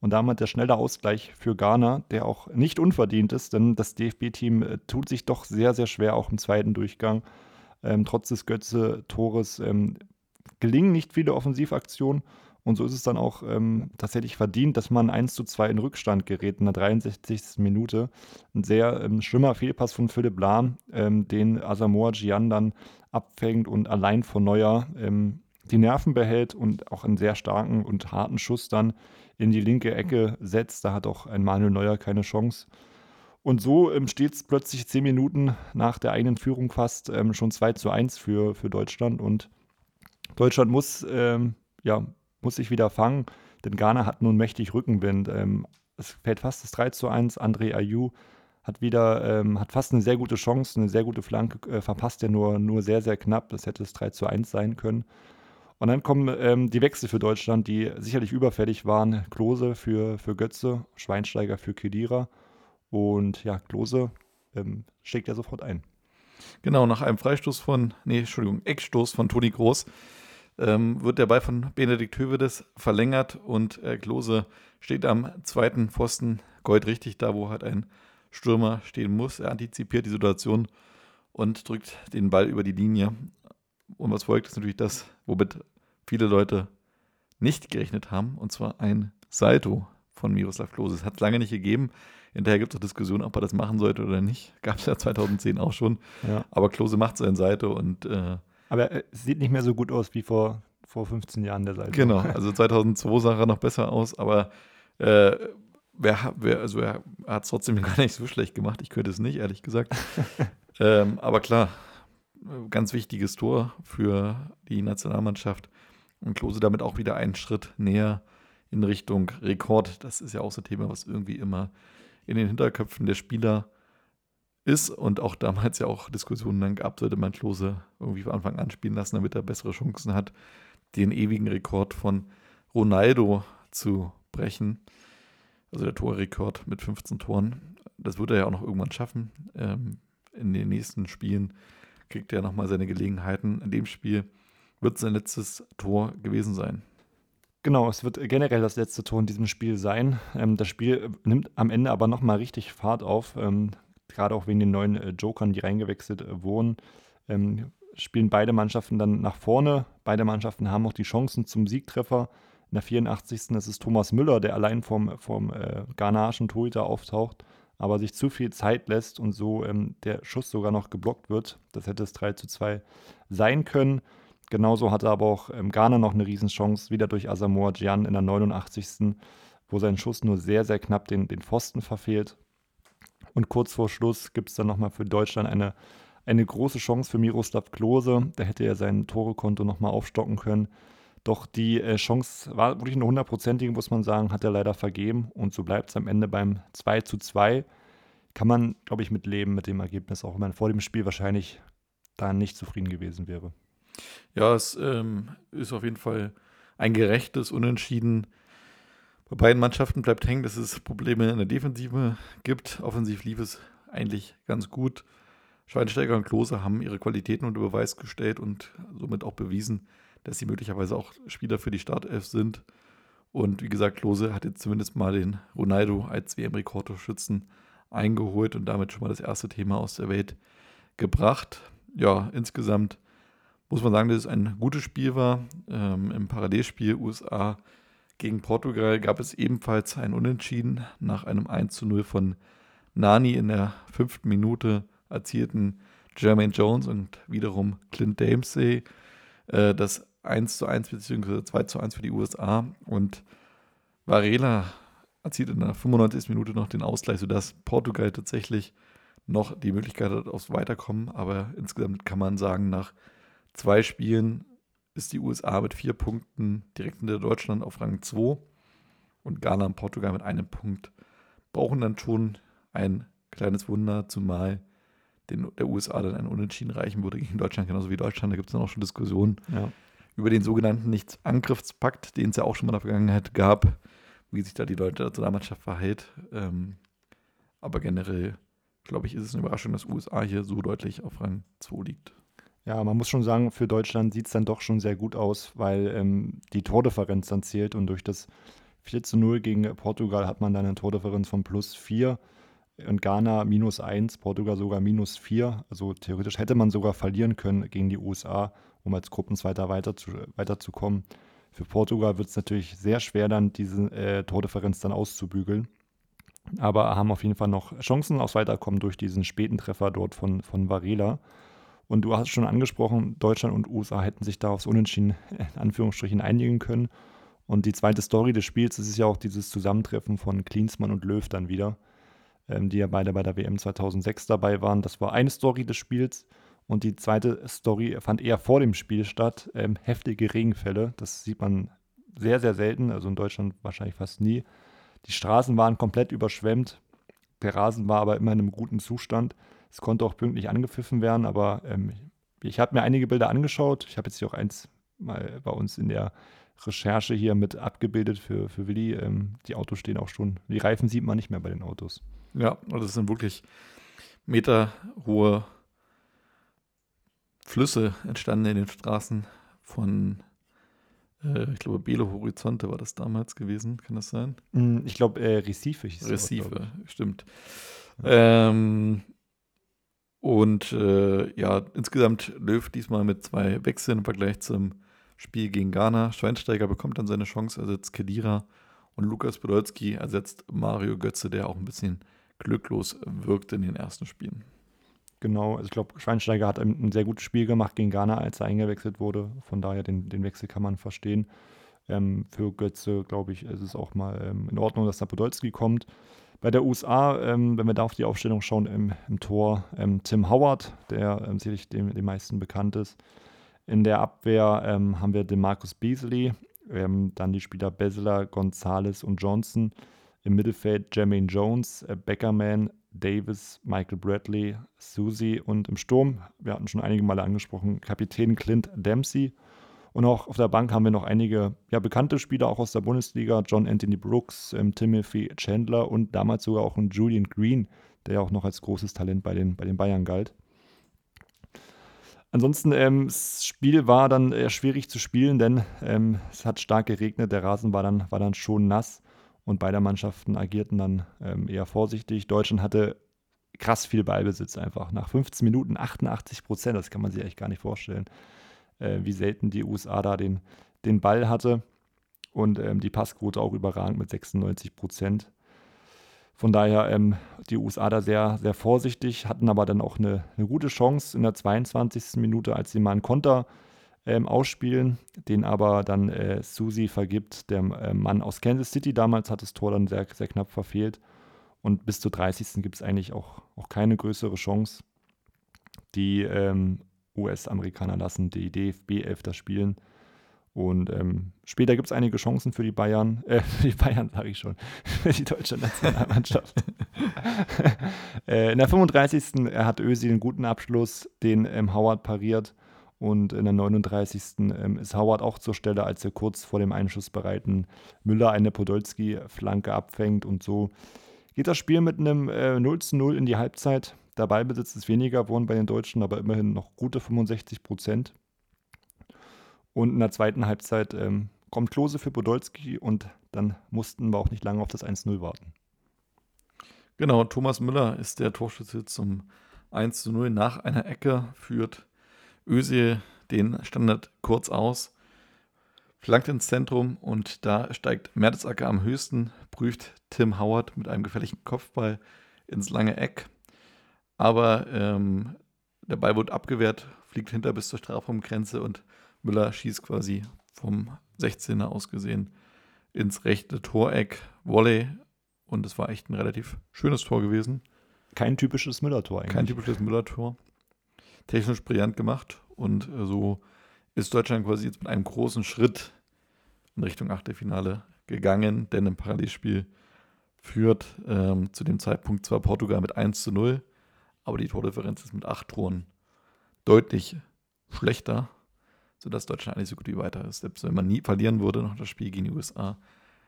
C: Und damit der schnelle Ausgleich für Ghana, der auch nicht unverdient ist, denn das DFB-Team äh, tut sich doch sehr, sehr schwer, auch im zweiten Durchgang. Ähm, trotz des Götze-Tores ähm, gelingen nicht viele Offensivaktionen. Und so ist es dann auch ähm, tatsächlich verdient, dass man 1 zu 2 in Rückstand gerät in der 63. Minute. Ein sehr ähm, schlimmer Fehlpass von Philipp Lahm, ähm, den Asamoah Gian dann abfängt und allein vor Neuer ähm, die Nerven behält und auch einen sehr starken und harten Schuss dann in die linke Ecke setzt. Da hat auch ein Manuel Neuer keine Chance. Und so ähm, steht es plötzlich zehn Minuten nach der eigenen Führung fast ähm, schon 2 zu 1 für, für Deutschland. Und Deutschland muss ähm, ja, muss sich wieder fangen, denn Ghana hat nun mächtig Rückenwind. Ähm, es fällt fast das 3 zu 1. André Ayou hat wieder, ähm, hat fast eine sehr gute Chance, eine sehr gute Flanke, äh, verpasst er nur, nur sehr, sehr knapp. Das hätte es 3 zu 1 sein können. Und dann kommen ähm, die Wechsel für Deutschland, die sicherlich überfällig waren. Klose für, für Götze, Schweinsteiger für Kedira. Und ja, Klose ähm, schlägt ja sofort ein.
B: Genau, nach einem Freistoß von, nee, Entschuldigung, Eckstoß von Toni Groß ähm, wird der Ball von Benedikt Hövedes verlängert und äh, Klose steht am zweiten Pfosten goldrichtig da, wo halt ein Stürmer stehen muss. Er antizipiert die Situation und drückt den Ball über die Linie. Und was folgt, ist natürlich das, womit viele Leute nicht gerechnet haben, und zwar ein Salto von Miroslav Klose. Es hat es lange nicht gegeben. Hinterher gibt es auch Diskussionen, ob er das machen sollte oder nicht. Gab es ja 2010 auch schon. Ja. Aber Klose macht sein Salto und äh,
C: aber es sieht nicht mehr so gut aus wie vor, vor 15 Jahren der Seite.
B: Genau, also 2002 sah er noch besser aus, aber äh, wer, wer, also er hat es trotzdem gar nicht so schlecht gemacht. Ich könnte es nicht, ehrlich gesagt. ähm, aber klar, ganz wichtiges Tor für die Nationalmannschaft. Und Klose damit auch wieder einen Schritt näher in Richtung Rekord. Das ist ja auch so ein Thema, was irgendwie immer in den Hinterköpfen der Spieler ist und auch damals ja auch Diskussionen dann gab, sollte man Klose irgendwie von Anfang an spielen lassen, damit er bessere Chancen hat, den ewigen Rekord von Ronaldo zu brechen. Also der Torrekord mit 15 Toren. Das wird er ja auch noch irgendwann schaffen. Ähm, in den nächsten Spielen kriegt er nochmal seine Gelegenheiten. In dem Spiel wird sein letztes Tor gewesen sein.
C: Genau, es wird generell das letzte Tor in diesem Spiel sein. Ähm, das Spiel nimmt am Ende aber nochmal richtig Fahrt auf. Ähm, gerade auch wegen den neuen äh, Jokern, die reingewechselt äh, wurden, ähm, spielen beide Mannschaften dann nach vorne. Beide Mannschaften haben auch die Chancen zum Siegtreffer. In der 84. Das ist Thomas Müller, der allein vom, vom äh, ghanaischen Torhüter auftaucht, aber sich zu viel Zeit lässt und so ähm, der Schuss sogar noch geblockt wird. Das hätte es 3 zu 2 sein können. Genauso hatte aber auch ähm, Ghana noch eine Riesenchance, wieder durch Asamoah Gyan in der 89. wo sein Schuss nur sehr, sehr knapp den, den Pfosten verfehlt. Und kurz vor Schluss gibt es dann nochmal für Deutschland eine, eine große Chance für Miroslav Klose. Da hätte er sein Torekonto nochmal aufstocken können. Doch die äh, Chance war wirklich eine hundertprozentige, muss man sagen, hat er leider vergeben. Und so bleibt es am Ende beim 2 zu 2. Kann man, glaube ich, mit leben mit dem Ergebnis, auch wenn man vor dem Spiel wahrscheinlich da nicht zufrieden gewesen wäre.
B: Ja, es ähm, ist auf jeden Fall ein gerechtes Unentschieden. Bei beiden Mannschaften bleibt hängen, dass es Probleme in der Defensive gibt. Offensiv lief es eigentlich ganz gut. Schweinsteiger und Klose haben ihre Qualitäten unter Beweis gestellt und somit auch bewiesen, dass sie möglicherweise auch Spieler für die Startelf sind. Und wie gesagt, Klose hat jetzt zumindest mal den Ronaldo als WM-Rekordtorschützen eingeholt und damit schon mal das erste Thema aus der Welt gebracht. Ja, insgesamt muss man sagen, dass es ein gutes Spiel war. Ähm, Im Parallelspiel USA gegen Portugal gab es ebenfalls ein Unentschieden. Nach einem 1 zu 0 von Nani in der fünften Minute erzielten Jermaine Jones und wiederum Clint Dempsey äh, das 1 zu 1 bzw. 2 zu 1 für die USA. Und Varela erzielt in der 95. Minute noch den Ausgleich, sodass Portugal tatsächlich noch die Möglichkeit hat aufs Weiterkommen. Aber insgesamt kann man sagen, nach zwei Spielen ist die USA mit vier Punkten direkt hinter Deutschland auf Rang 2 und Ghana und Portugal mit einem Punkt brauchen dann schon ein kleines Wunder, zumal den, der USA dann ein Unentschieden reichen würde gegen Deutschland, genauso wie Deutschland. Da gibt es dann auch schon Diskussionen ja. über den sogenannten Nicht-Angriffspakt, den es ja auch schon mal in der Vergangenheit gab, wie sich da die Leute der Nationalmannschaft verhält. Ähm, aber generell, glaube ich, ist es eine Überraschung, dass USA hier so deutlich auf Rang 2 liegt.
C: Ja, man muss schon sagen, für Deutschland sieht es dann doch schon sehr gut aus, weil ähm, die Tordifferenz dann zählt und durch das 4 zu 0 gegen Portugal hat man dann eine Tordifferenz von plus 4 und Ghana minus 1, Portugal sogar minus 4. Also theoretisch hätte man sogar verlieren können gegen die USA, um als Gruppenzweiter weiter zu, weiterzukommen. Für Portugal wird es natürlich sehr schwer, dann diese äh, Tordifferenz dann auszubügeln. Aber haben auf jeden Fall noch Chancen aufs Weiterkommen durch diesen späten Treffer dort von, von Varela. Und du hast schon angesprochen, Deutschland und USA hätten sich da aufs Unentschieden in Anführungsstrichen einigen können. Und die zweite Story des Spiels ist ja auch dieses Zusammentreffen von Klinsmann und Löw dann wieder, ähm, die ja beide bei der WM 2006 dabei waren. Das war eine Story des Spiels. Und die zweite Story fand eher vor dem Spiel statt. Ähm, heftige Regenfälle. Das sieht man sehr, sehr selten. Also in Deutschland wahrscheinlich fast nie. Die Straßen waren komplett überschwemmt. Der Rasen war aber immer in einem guten Zustand. Es konnte auch pünktlich angepfiffen werden, aber ähm, ich habe mir einige Bilder angeschaut. Ich habe jetzt hier auch eins mal bei uns in der Recherche hier mit abgebildet für, für Willi. Ähm, die Autos stehen auch schon, die Reifen sieht man nicht mehr bei den Autos.
B: Ja, das sind wirklich meterhohe Flüsse entstanden in den Straßen von, äh, ich glaube, Belo Horizonte war das damals gewesen, kann das sein?
C: Hm, ich glaube, äh, Recife hieß
B: Recife, auch, stimmt. Ja. Ähm, und äh, ja, insgesamt Löw diesmal mit zwei Wechseln im Vergleich zum Spiel gegen Ghana. Schweinsteiger bekommt dann seine Chance, ersetzt Kedira und Lukas Podolski ersetzt Mario Götze, der auch ein bisschen glücklos wirkte in den ersten Spielen.
C: Genau, also ich glaube, Schweinsteiger hat ein, ein, sehr gutes Spiel gemacht gegen Ghana, als er eingewechselt wurde. Von daher, den, den Wechsel kann man verstehen. Ähm, für Götze, glaube ich, ist es auch mal ähm, in Ordnung, dass da Podolski kommt. Bei der USA, ähm, wenn wir da auf die Aufstellung schauen, im, im Tor ähm, Tim Howard, der ähm, sicherlich dem, den meisten bekannt ist. In der Abwehr ähm, haben wir den Marcus Beasley, ähm, dann die Spieler Besseler, Gonzalez und Johnson. Im Mittelfeld Jermaine Jones, äh, Beckerman, Davis, Michael Bradley, Susie und im Sturm, wir hatten schon einige Male angesprochen, Kapitän Clint Dempsey. Und auch auf der Bank haben wir noch einige ja, bekannte Spieler, auch aus der Bundesliga. John Anthony Brooks, ähm, Timothy Chandler und damals sogar auch ein Julian Green, der ja auch noch als großes Talent bei den, bei den Bayern galt. Ansonsten, ähm, das Spiel war dann eher schwierig zu spielen, denn ähm, es hat stark geregnet, der Rasen war dann, war dann schon nass und beide Mannschaften agierten dann ähm, eher vorsichtig. Deutschland hatte krass viel Ballbesitz einfach. Nach 15 Minuten 88 Prozent, das kann man sich echt gar nicht vorstellen äh, wie selten die USA da den, den Ball hatte. Und ähm, die Passquote auch überragend mit 96 Prozent. Von daher ähm, die USA da sehr, sehr vorsichtig, hatten aber dann auch eine, eine gute Chance in der 22. Minute, als sie mal einen Konter ähm, ausspielen, den aber dann äh, Susi vergibt, der äh, Mann aus Kansas City. Damals hat das Tor dann sehr, sehr knapp verfehlt. Und bis zur 30. gibt es eigentlich auch, auch keine größere Chance. Die ähm, US-Amerikaner lassen die DFB 11 das spielen. Und ähm, später gibt es einige Chancen für die Bayern, äh, für die Bayern sage ich schon, für die deutsche Nationalmannschaft. äh, in der 35. hat Özil einen guten Abschluss, den ähm, Howard pariert. Und in der 39. Ähm, ist Howard auch zur Stelle, als er kurz vor dem einschussbereiten Müller eine Podolski-Flanke abfängt. Und so geht das Spiel mit einem äh, 0 zu 0 in die Halbzeit. Der Ballbesitz ist weniger geworden bei den Deutschen, aber immerhin noch gute 65 Prozent. Und in der zweiten Halbzeit ähm, kommt Klose für Podolski und dann mussten wir auch nicht lange auf das 1-0 warten.
B: Genau, Thomas Müller ist der Torschütze zum 1 0 nach einer Ecke, führt Özil den Standard kurz aus, flankt ins Zentrum und da steigt Mertesacker am höchsten, prüft Tim Howard mit einem gefährlichen Kopfball ins lange Eck. Aber ähm, der Ball wird abgewehrt, fliegt hinter bis zur Strafraumgrenze und Müller schießt quasi vom 16er aus gesehen ins rechte Toreck. Volley. Und es war echt ein relativ schönes Tor gewesen.
C: Kein typisches Müller-Tor
B: eigentlich. Kein typisches Müller-Tor. Technisch brillant gemacht. Und äh, so ist Deutschland quasi jetzt mit einem großen Schritt in Richtung Achtelfinale gegangen. Denn im Parallelspiel führt ähm, zu dem Zeitpunkt zwar Portugal mit 1 zu 0, aber die Tordifferenz ist mit 8 Toren deutlich schlechter sodass Deutschland eigentlich so gut wie weiter ist. Selbst wenn man nie verlieren würde, noch das Spiel gegen die USA,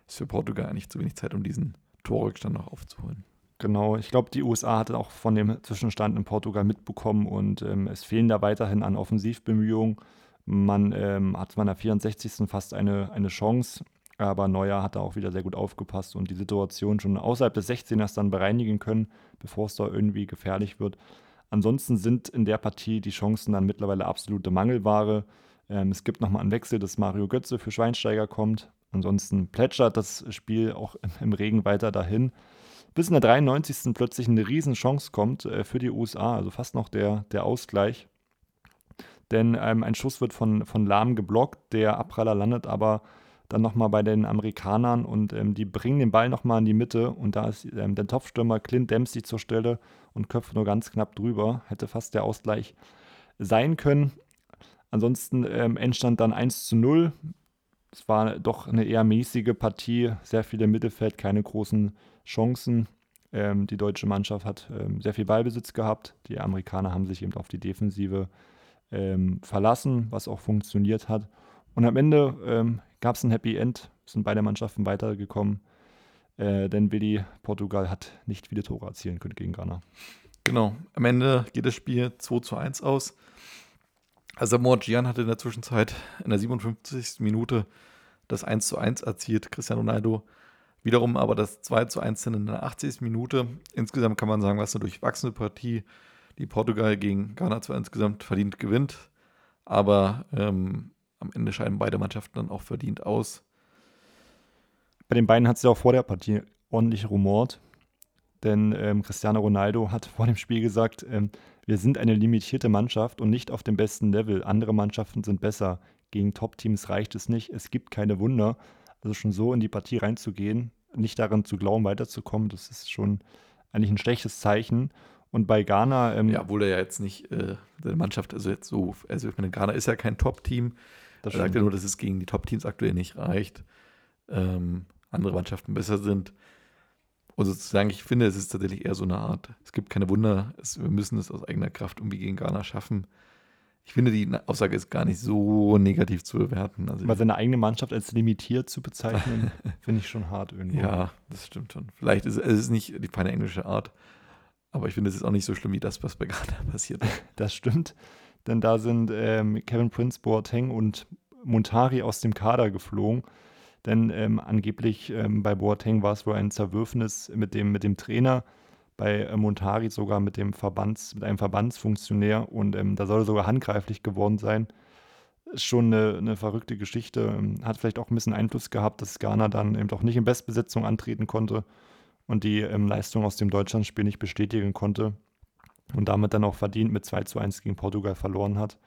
B: ist für Portugal eigentlich zu wenig Zeit, um diesen Torrückstand noch aufzuholen.
C: Genau, ich glaube, die USA hatte auch von dem Zwischenstand in Portugal mitbekommen und ähm, es fehlen da weiterhin an Offensivbemühungen. Man ähm, hat in der 64. fast eine, eine Chance, aber Neuer hat da auch wieder sehr gut aufgepasst und die Situation schon außerhalb des 16ers dann bereinigen können, bevor es da irgendwie gefährlich wird. Ansonsten sind in der Partie die Chancen dann mittlerweile absolute Mangelware. Ähm, es gibt nochmal einen Wechsel, dass Mario Götze für Schweinsteiger kommt. Ansonsten plätschert das Spiel auch im Regen weiter dahin. Bis in der 93. plötzlich eine Riesenchance kommt äh, für die USA, also fast noch der, der Ausgleich. Denn ähm, ein Schuss wird von, von Lahm geblockt, der Abpraller landet aber dann nochmal bei den Amerikanern und ähm, die bringen den Ball nochmal in die Mitte und da ist ähm, der Topfstürmer Clint Dempsey zur Stelle und köpft nur ganz knapp drüber. Hätte fast der Ausgleich sein können. Ansonsten ähm, entstand dann 1 zu 0. Es war doch eine eher mäßige Partie, sehr viele im Mittelfeld, keine großen Chancen. Ähm, die deutsche Mannschaft hat ähm, sehr viel Ballbesitz gehabt. Die Amerikaner haben sich eben auf die Defensive ähm, verlassen, was auch funktioniert hat. Und am Ende ähm, gab es ein Happy End, sind beide Mannschaften weitergekommen. Äh, denn Willi Portugal hat nicht viele Tore erzielen können gegen Ghana.
B: Genau, am Ende geht das Spiel 2 zu 1 aus. Also Gian hatte in der Zwischenzeit in der 57. Minute das 1 zu 1 erzielt, Cristiano Ronaldo wiederum aber das 2 zu 1 in der 80. Minute. Insgesamt kann man sagen, was eine durchwachsene Partie, die Portugal gegen Ghana zwar insgesamt verdient gewinnt, aber ähm, am Ende scheiden beide Mannschaften dann auch verdient aus.
C: Bei den beiden hat es ja auch vor der Partie ordentlich rumort, denn ähm, Cristiano Ronaldo hat vor dem Spiel gesagt, ähm, wir sind eine limitierte Mannschaft und nicht auf dem besten Level. Andere Mannschaften sind besser. Gegen Top-Teams reicht es nicht. Es gibt keine Wunder. Also schon so in die Partie reinzugehen, nicht daran zu glauben, weiterzukommen, das ist schon eigentlich ein schlechtes Zeichen. Und bei Ghana.
B: Ähm, ja, obwohl er ja jetzt nicht äh, seine Mannschaft, also jetzt so, also ich meine, Ghana ist ja kein Top-Team. Er sagt ja nur, dass es gegen die Top-Teams aktuell nicht reicht. Ähm, andere Mannschaften besser sind. Und sozusagen, ich finde, es ist tatsächlich eher so eine Art, es gibt keine Wunder, es, wir müssen es aus eigener Kraft irgendwie gegen Ghana schaffen. Ich finde, die Aussage ist gar nicht so negativ zu bewerten.
C: Also Aber seine eigene Mannschaft als limitiert zu bezeichnen, finde ich schon hart irgendwie.
B: Ja, das stimmt schon. Vielleicht ist es ist nicht die feine englische Art, aber ich finde, es ist auch nicht so schlimm wie das, was bei Ghana passiert.
C: das stimmt, denn da sind ähm, Kevin Prince Boateng und Montari aus dem Kader geflogen. Denn ähm, angeblich ähm, bei Boateng war es wohl ein Zerwürfnis mit dem, mit dem Trainer, bei äh, Montari sogar mit dem Verbands, mit einem Verbandsfunktionär und ähm, da soll er sogar handgreiflich geworden sein. Ist schon eine, eine verrückte Geschichte. Ähm, hat vielleicht auch ein bisschen Einfluss gehabt, dass Ghana dann eben doch nicht in Bestbesetzung antreten konnte und die ähm, Leistung aus dem Deutschlandspiel nicht bestätigen konnte und damit dann auch verdient mit 2 zu 1 gegen Portugal verloren hat.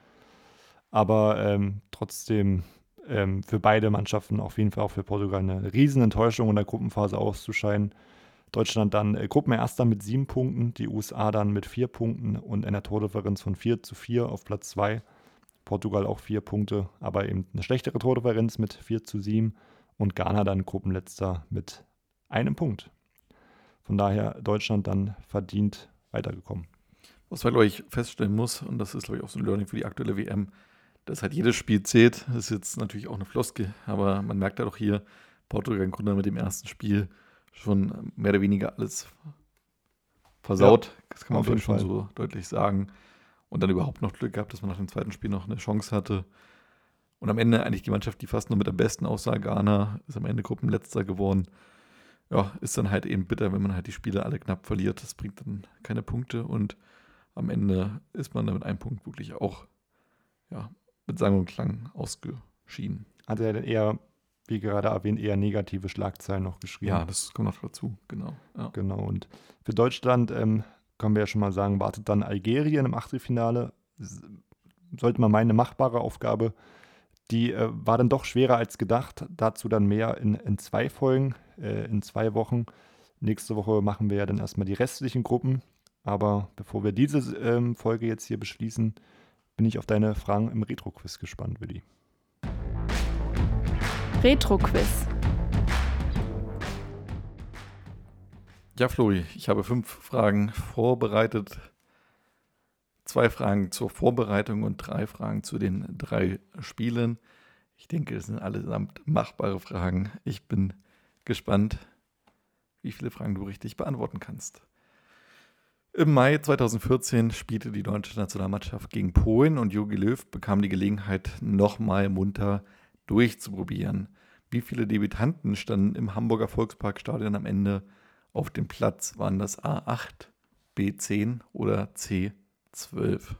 C: Aber ähm, trotzdem ähm, für beide Mannschaften, auf jeden Fall auch für Portugal, eine riesen Enttäuschung in der Gruppenphase auszuscheiden. Deutschland dann äh, Gruppenerster mit sieben Punkten, die USA dann mit vier Punkten und einer Tordifferenz von 4 zu 4 auf Platz 2. Portugal auch vier Punkte, aber eben eine schlechtere Tordifferenz mit 4 zu 7 und Ghana dann Gruppenletzter mit einem Punkt. Von daher Deutschland dann verdient weitergekommen.
B: Was man, glaube ich, feststellen muss, und das ist, glaube ich, auch so ein Learning für die aktuelle WM, dass halt jedes Spiel zählt. Das ist jetzt natürlich auch eine Floske, aber man merkt ja doch hier, Portugal im Grunde mit dem ersten Spiel schon mehr oder weniger alles versaut. Ja, das kann man auf schon so deutlich sagen. Und dann überhaupt noch Glück gehabt, dass man nach dem zweiten Spiel noch eine Chance hatte. Und am Ende eigentlich die Mannschaft, die fast nur mit der besten aussah, Ghana, ist am Ende Gruppenletzter geworden. Ja, ist dann halt eben bitter, wenn man halt die Spiele alle knapp verliert. Das bringt dann keine Punkte und am Ende ist man dann mit einem Punkt wirklich auch ja, mit Sang und Klang ausgeschieden.
C: Hat er dann eher, wie gerade erwähnt, eher negative Schlagzeilen noch geschrieben.
B: Ja, das kommt noch dazu, genau. Ja.
C: Genau, und für Deutschland ähm, können wir ja schon mal sagen, wartet dann Algerien im Achtelfinale. Sollte man meinen, eine machbare Aufgabe die äh, war dann doch schwerer als gedacht. Dazu dann mehr in, in zwei Folgen, äh, in zwei Wochen. Nächste Woche machen wir ja dann erstmal die restlichen Gruppen. Aber bevor wir diese ähm, Folge jetzt hier beschließen, bin ich auf deine Fragen im Retro-Quiz gespannt, Willi.
A: Retro-Quiz.
B: Ja, Flori, ich habe fünf Fragen vorbereitet zwei Fragen zur Vorbereitung und drei Fragen zu den drei Spielen. Ich denke, es sind allesamt machbare Fragen. Ich bin gespannt, wie viele Fragen du richtig beantworten kannst. Im Mai 2014 spielte die deutsche Nationalmannschaft gegen Polen und Jogi Löw bekam die Gelegenheit, nochmal munter durchzuprobieren. Wie viele Debütanten standen im Hamburger Volksparkstadion am Ende auf dem Platz? Waren das A8, B10 oder C10? 12.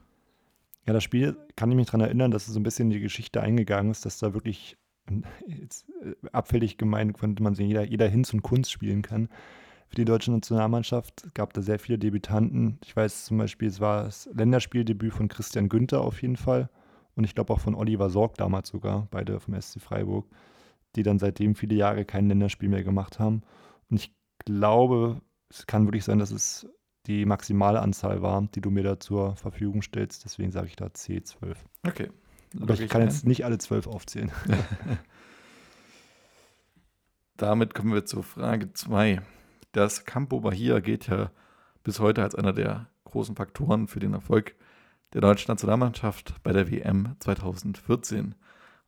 C: Ja, das Spiel kann ich mich daran erinnern, dass es so ein bisschen in die Geschichte eingegangen ist, dass da wirklich jetzt, äh, abfällig gemeint, könnte man sehen, jeder, jeder Hinz und Kunst spielen kann. Für die deutsche Nationalmannschaft gab da sehr viele Debütanten. Ich weiß zum Beispiel, es war das Länderspieldebüt von Christian Günther auf jeden Fall und ich glaube auch von Oliver Sorg damals sogar, beide vom SC Freiburg, die dann seitdem viele Jahre kein Länderspiel mehr gemacht haben. Und ich glaube, es kann wirklich sein, dass es die maximale Anzahl war, die du mir da zur Verfügung stellst. Deswegen sage ich da C12.
B: Okay.
C: Aber ich kann ein. jetzt nicht alle zwölf aufzählen.
B: Damit kommen wir zur Frage 2. Das Campo Bahia geht ja bis heute als einer der großen Faktoren für den Erfolg der deutschen Nationalmannschaft bei der WM 2014.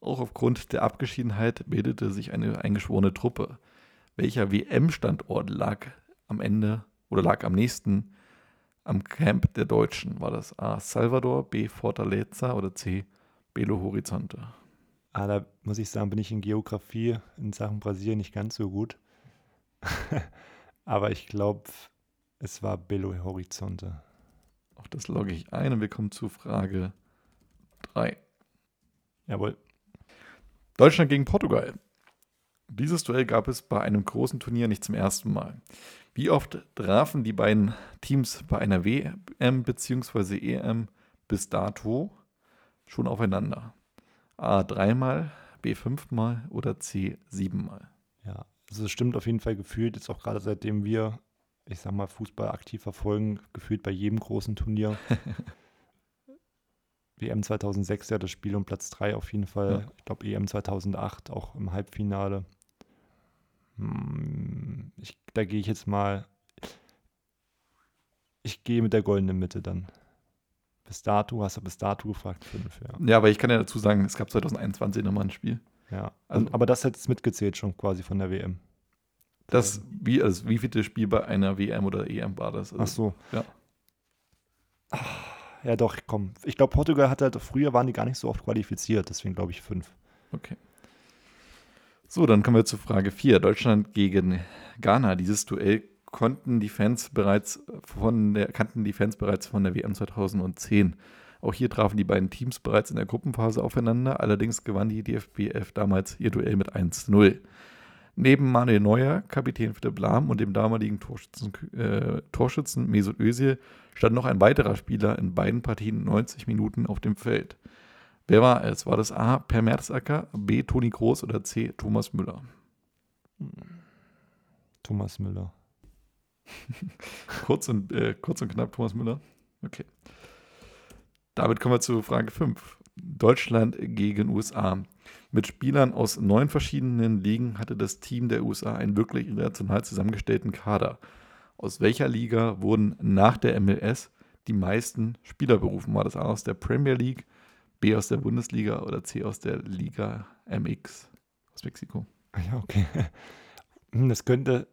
B: Auch aufgrund der Abgeschiedenheit bildete sich eine eingeschworene Truppe. Welcher WM-Standort lag am Ende oder lag am nächsten am Camp der Deutschen? War das A. Salvador, B. Fortaleza oder C. Belo Horizonte?
C: Ah, da muss ich sagen, bin ich in Geografie in Sachen Brasilien nicht ganz so gut. Aber ich glaube, es war Belo Horizonte.
B: Auch das logge ich ein und wir kommen zu Frage 3.
C: Jawohl.
B: Deutschland gegen Portugal. Dieses Duell gab es bei einem großen Turnier nicht zum ersten Mal. Wie oft trafen die beiden Teams bei einer WM bzw. EM bis dato schon aufeinander? A dreimal, B fünfmal oder C siebenmal?
C: Ja, also es stimmt auf jeden Fall gefühlt, jetzt auch gerade seitdem wir, ich sag mal, Fußball aktiv verfolgen, gefühlt bei jedem großen Turnier. WM 2006 ja das Spiel um Platz 3 auf jeden Fall. Ja. Ich glaube EM 2008 auch im Halbfinale. Hm, ich, da gehe ich jetzt mal. Ich gehe mit der goldenen Mitte dann. Bis dato, hast du bis dato gefragt, fünf, ja.
B: Ja, aber ich kann ja dazu sagen, es gab 2021 nochmal ein Spiel.
C: Ja, also, aber das hätte es mitgezählt schon quasi von der WM.
B: Das, wie, also wie viele Spiel bei einer WM oder EM war das?
C: Also, Ach so.
B: Ja.
C: Ja, doch, komm. Ich glaube, Portugal hatte halt, früher waren die gar nicht so oft qualifiziert, deswegen glaube ich fünf.
B: Okay. So, dann kommen wir zu Frage 4. Deutschland gegen Ghana. Dieses Duell konnten die Fans bereits von der, kannten die Fans bereits von der WM 2010. Auch hier trafen die beiden Teams bereits in der Gruppenphase aufeinander. Allerdings gewann die DFB 11 damals ihr Duell mit 1-0. Neben Manuel Neuer, Kapitän Philipp Lahm und dem damaligen Torschützen, äh, Torschützen Mesut Özil stand noch ein weiterer Spieler in beiden Partien 90 Minuten auf dem Feld. Wer war es? War das A. Per Merzacker, B. Toni Groß oder C. Thomas Müller?
C: Thomas Müller.
B: kurz, und, äh, kurz und knapp Thomas Müller. Okay. Damit kommen wir zu Frage 5. Deutschland gegen USA. Mit Spielern aus neun verschiedenen Ligen hatte das Team der USA einen wirklich international zusammengestellten Kader. Aus welcher Liga wurden nach der MLS die meisten Spieler berufen? War das A aus der Premier League, B aus der Bundesliga oder C aus der Liga MX aus Mexiko.
C: Ah ja, okay. Hm, das könnte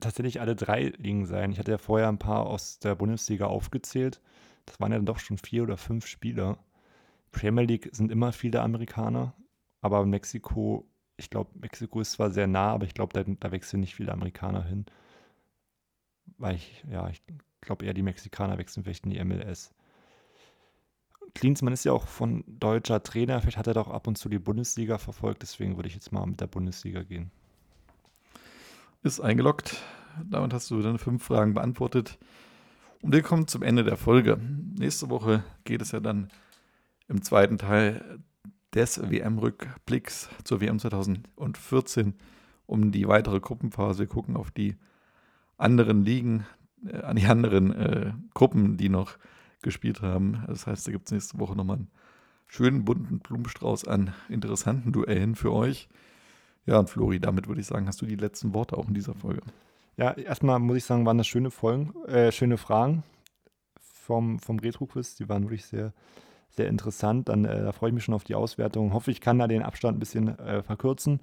C: tatsächlich alle drei Ligen sein. Ich hatte ja vorher ein paar aus der Bundesliga aufgezählt. Das waren ja dann doch schon vier oder fünf Spieler. Premier League sind immer viele Amerikaner Aber Mexiko, ich glaube, Mexiko ist zwar sehr nah, aber ich glaube, da, da wechseln nicht viele Amerikaner hin. Weil ich, ja, ich glaube eher die Mexikaner wechseln vielleicht in die MLS. Klinsmann ist ja auch von deutscher Trainer, vielleicht hat er doch ab und zu die Bundesliga verfolgt, deswegen würde ich jetzt mal mit der Bundesliga gehen.
B: Ist eingeloggt. Damit hast du deine fünf Fragen beantwortet. Und wir kommen zum Ende der Folge. Nächste Woche geht es ja dann im zweiten Teil des WM-Rückblicks zur WM 2014 um die weitere Gruppenphase. Wir gucken auf die anderen Ligen, äh, an die anderen äh, Gruppen, die noch gespielt haben. Das heißt, da gibt es nächste Woche nochmal einen schönen bunten Blumenstrauß an interessanten Duellen für euch. Ja, und Flori, damit würde ich sagen, hast du die letzten Worte auch in dieser Folge.
C: Ja, erstmal muss ich sagen, waren das schöne Folgen, äh, schöne Fragen vom, vom Retro-Quiz. Die waren wirklich sehr, sehr interessant. Dann äh, da freue ich mich schon auf die Auswertung. Hoffe, ich kann da den Abstand ein bisschen äh, verkürzen.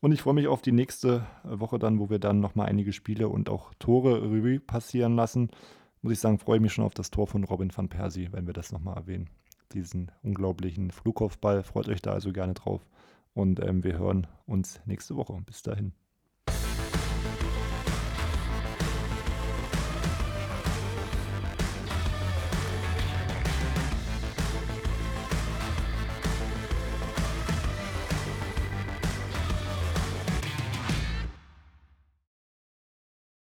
C: Und ich freue mich auf die nächste Woche dann, wo wir dann nochmal einige Spiele und auch Tore Revue passieren lassen. Muss ich sagen, freue ich mich schon auf das Tor von Robin van Persie, wenn wir das nochmal erwähnen. Diesen unglaublichen Flugkopfball. Freut euch da also gerne drauf. Und ähm, wir hören uns nächste Woche. Bis dahin.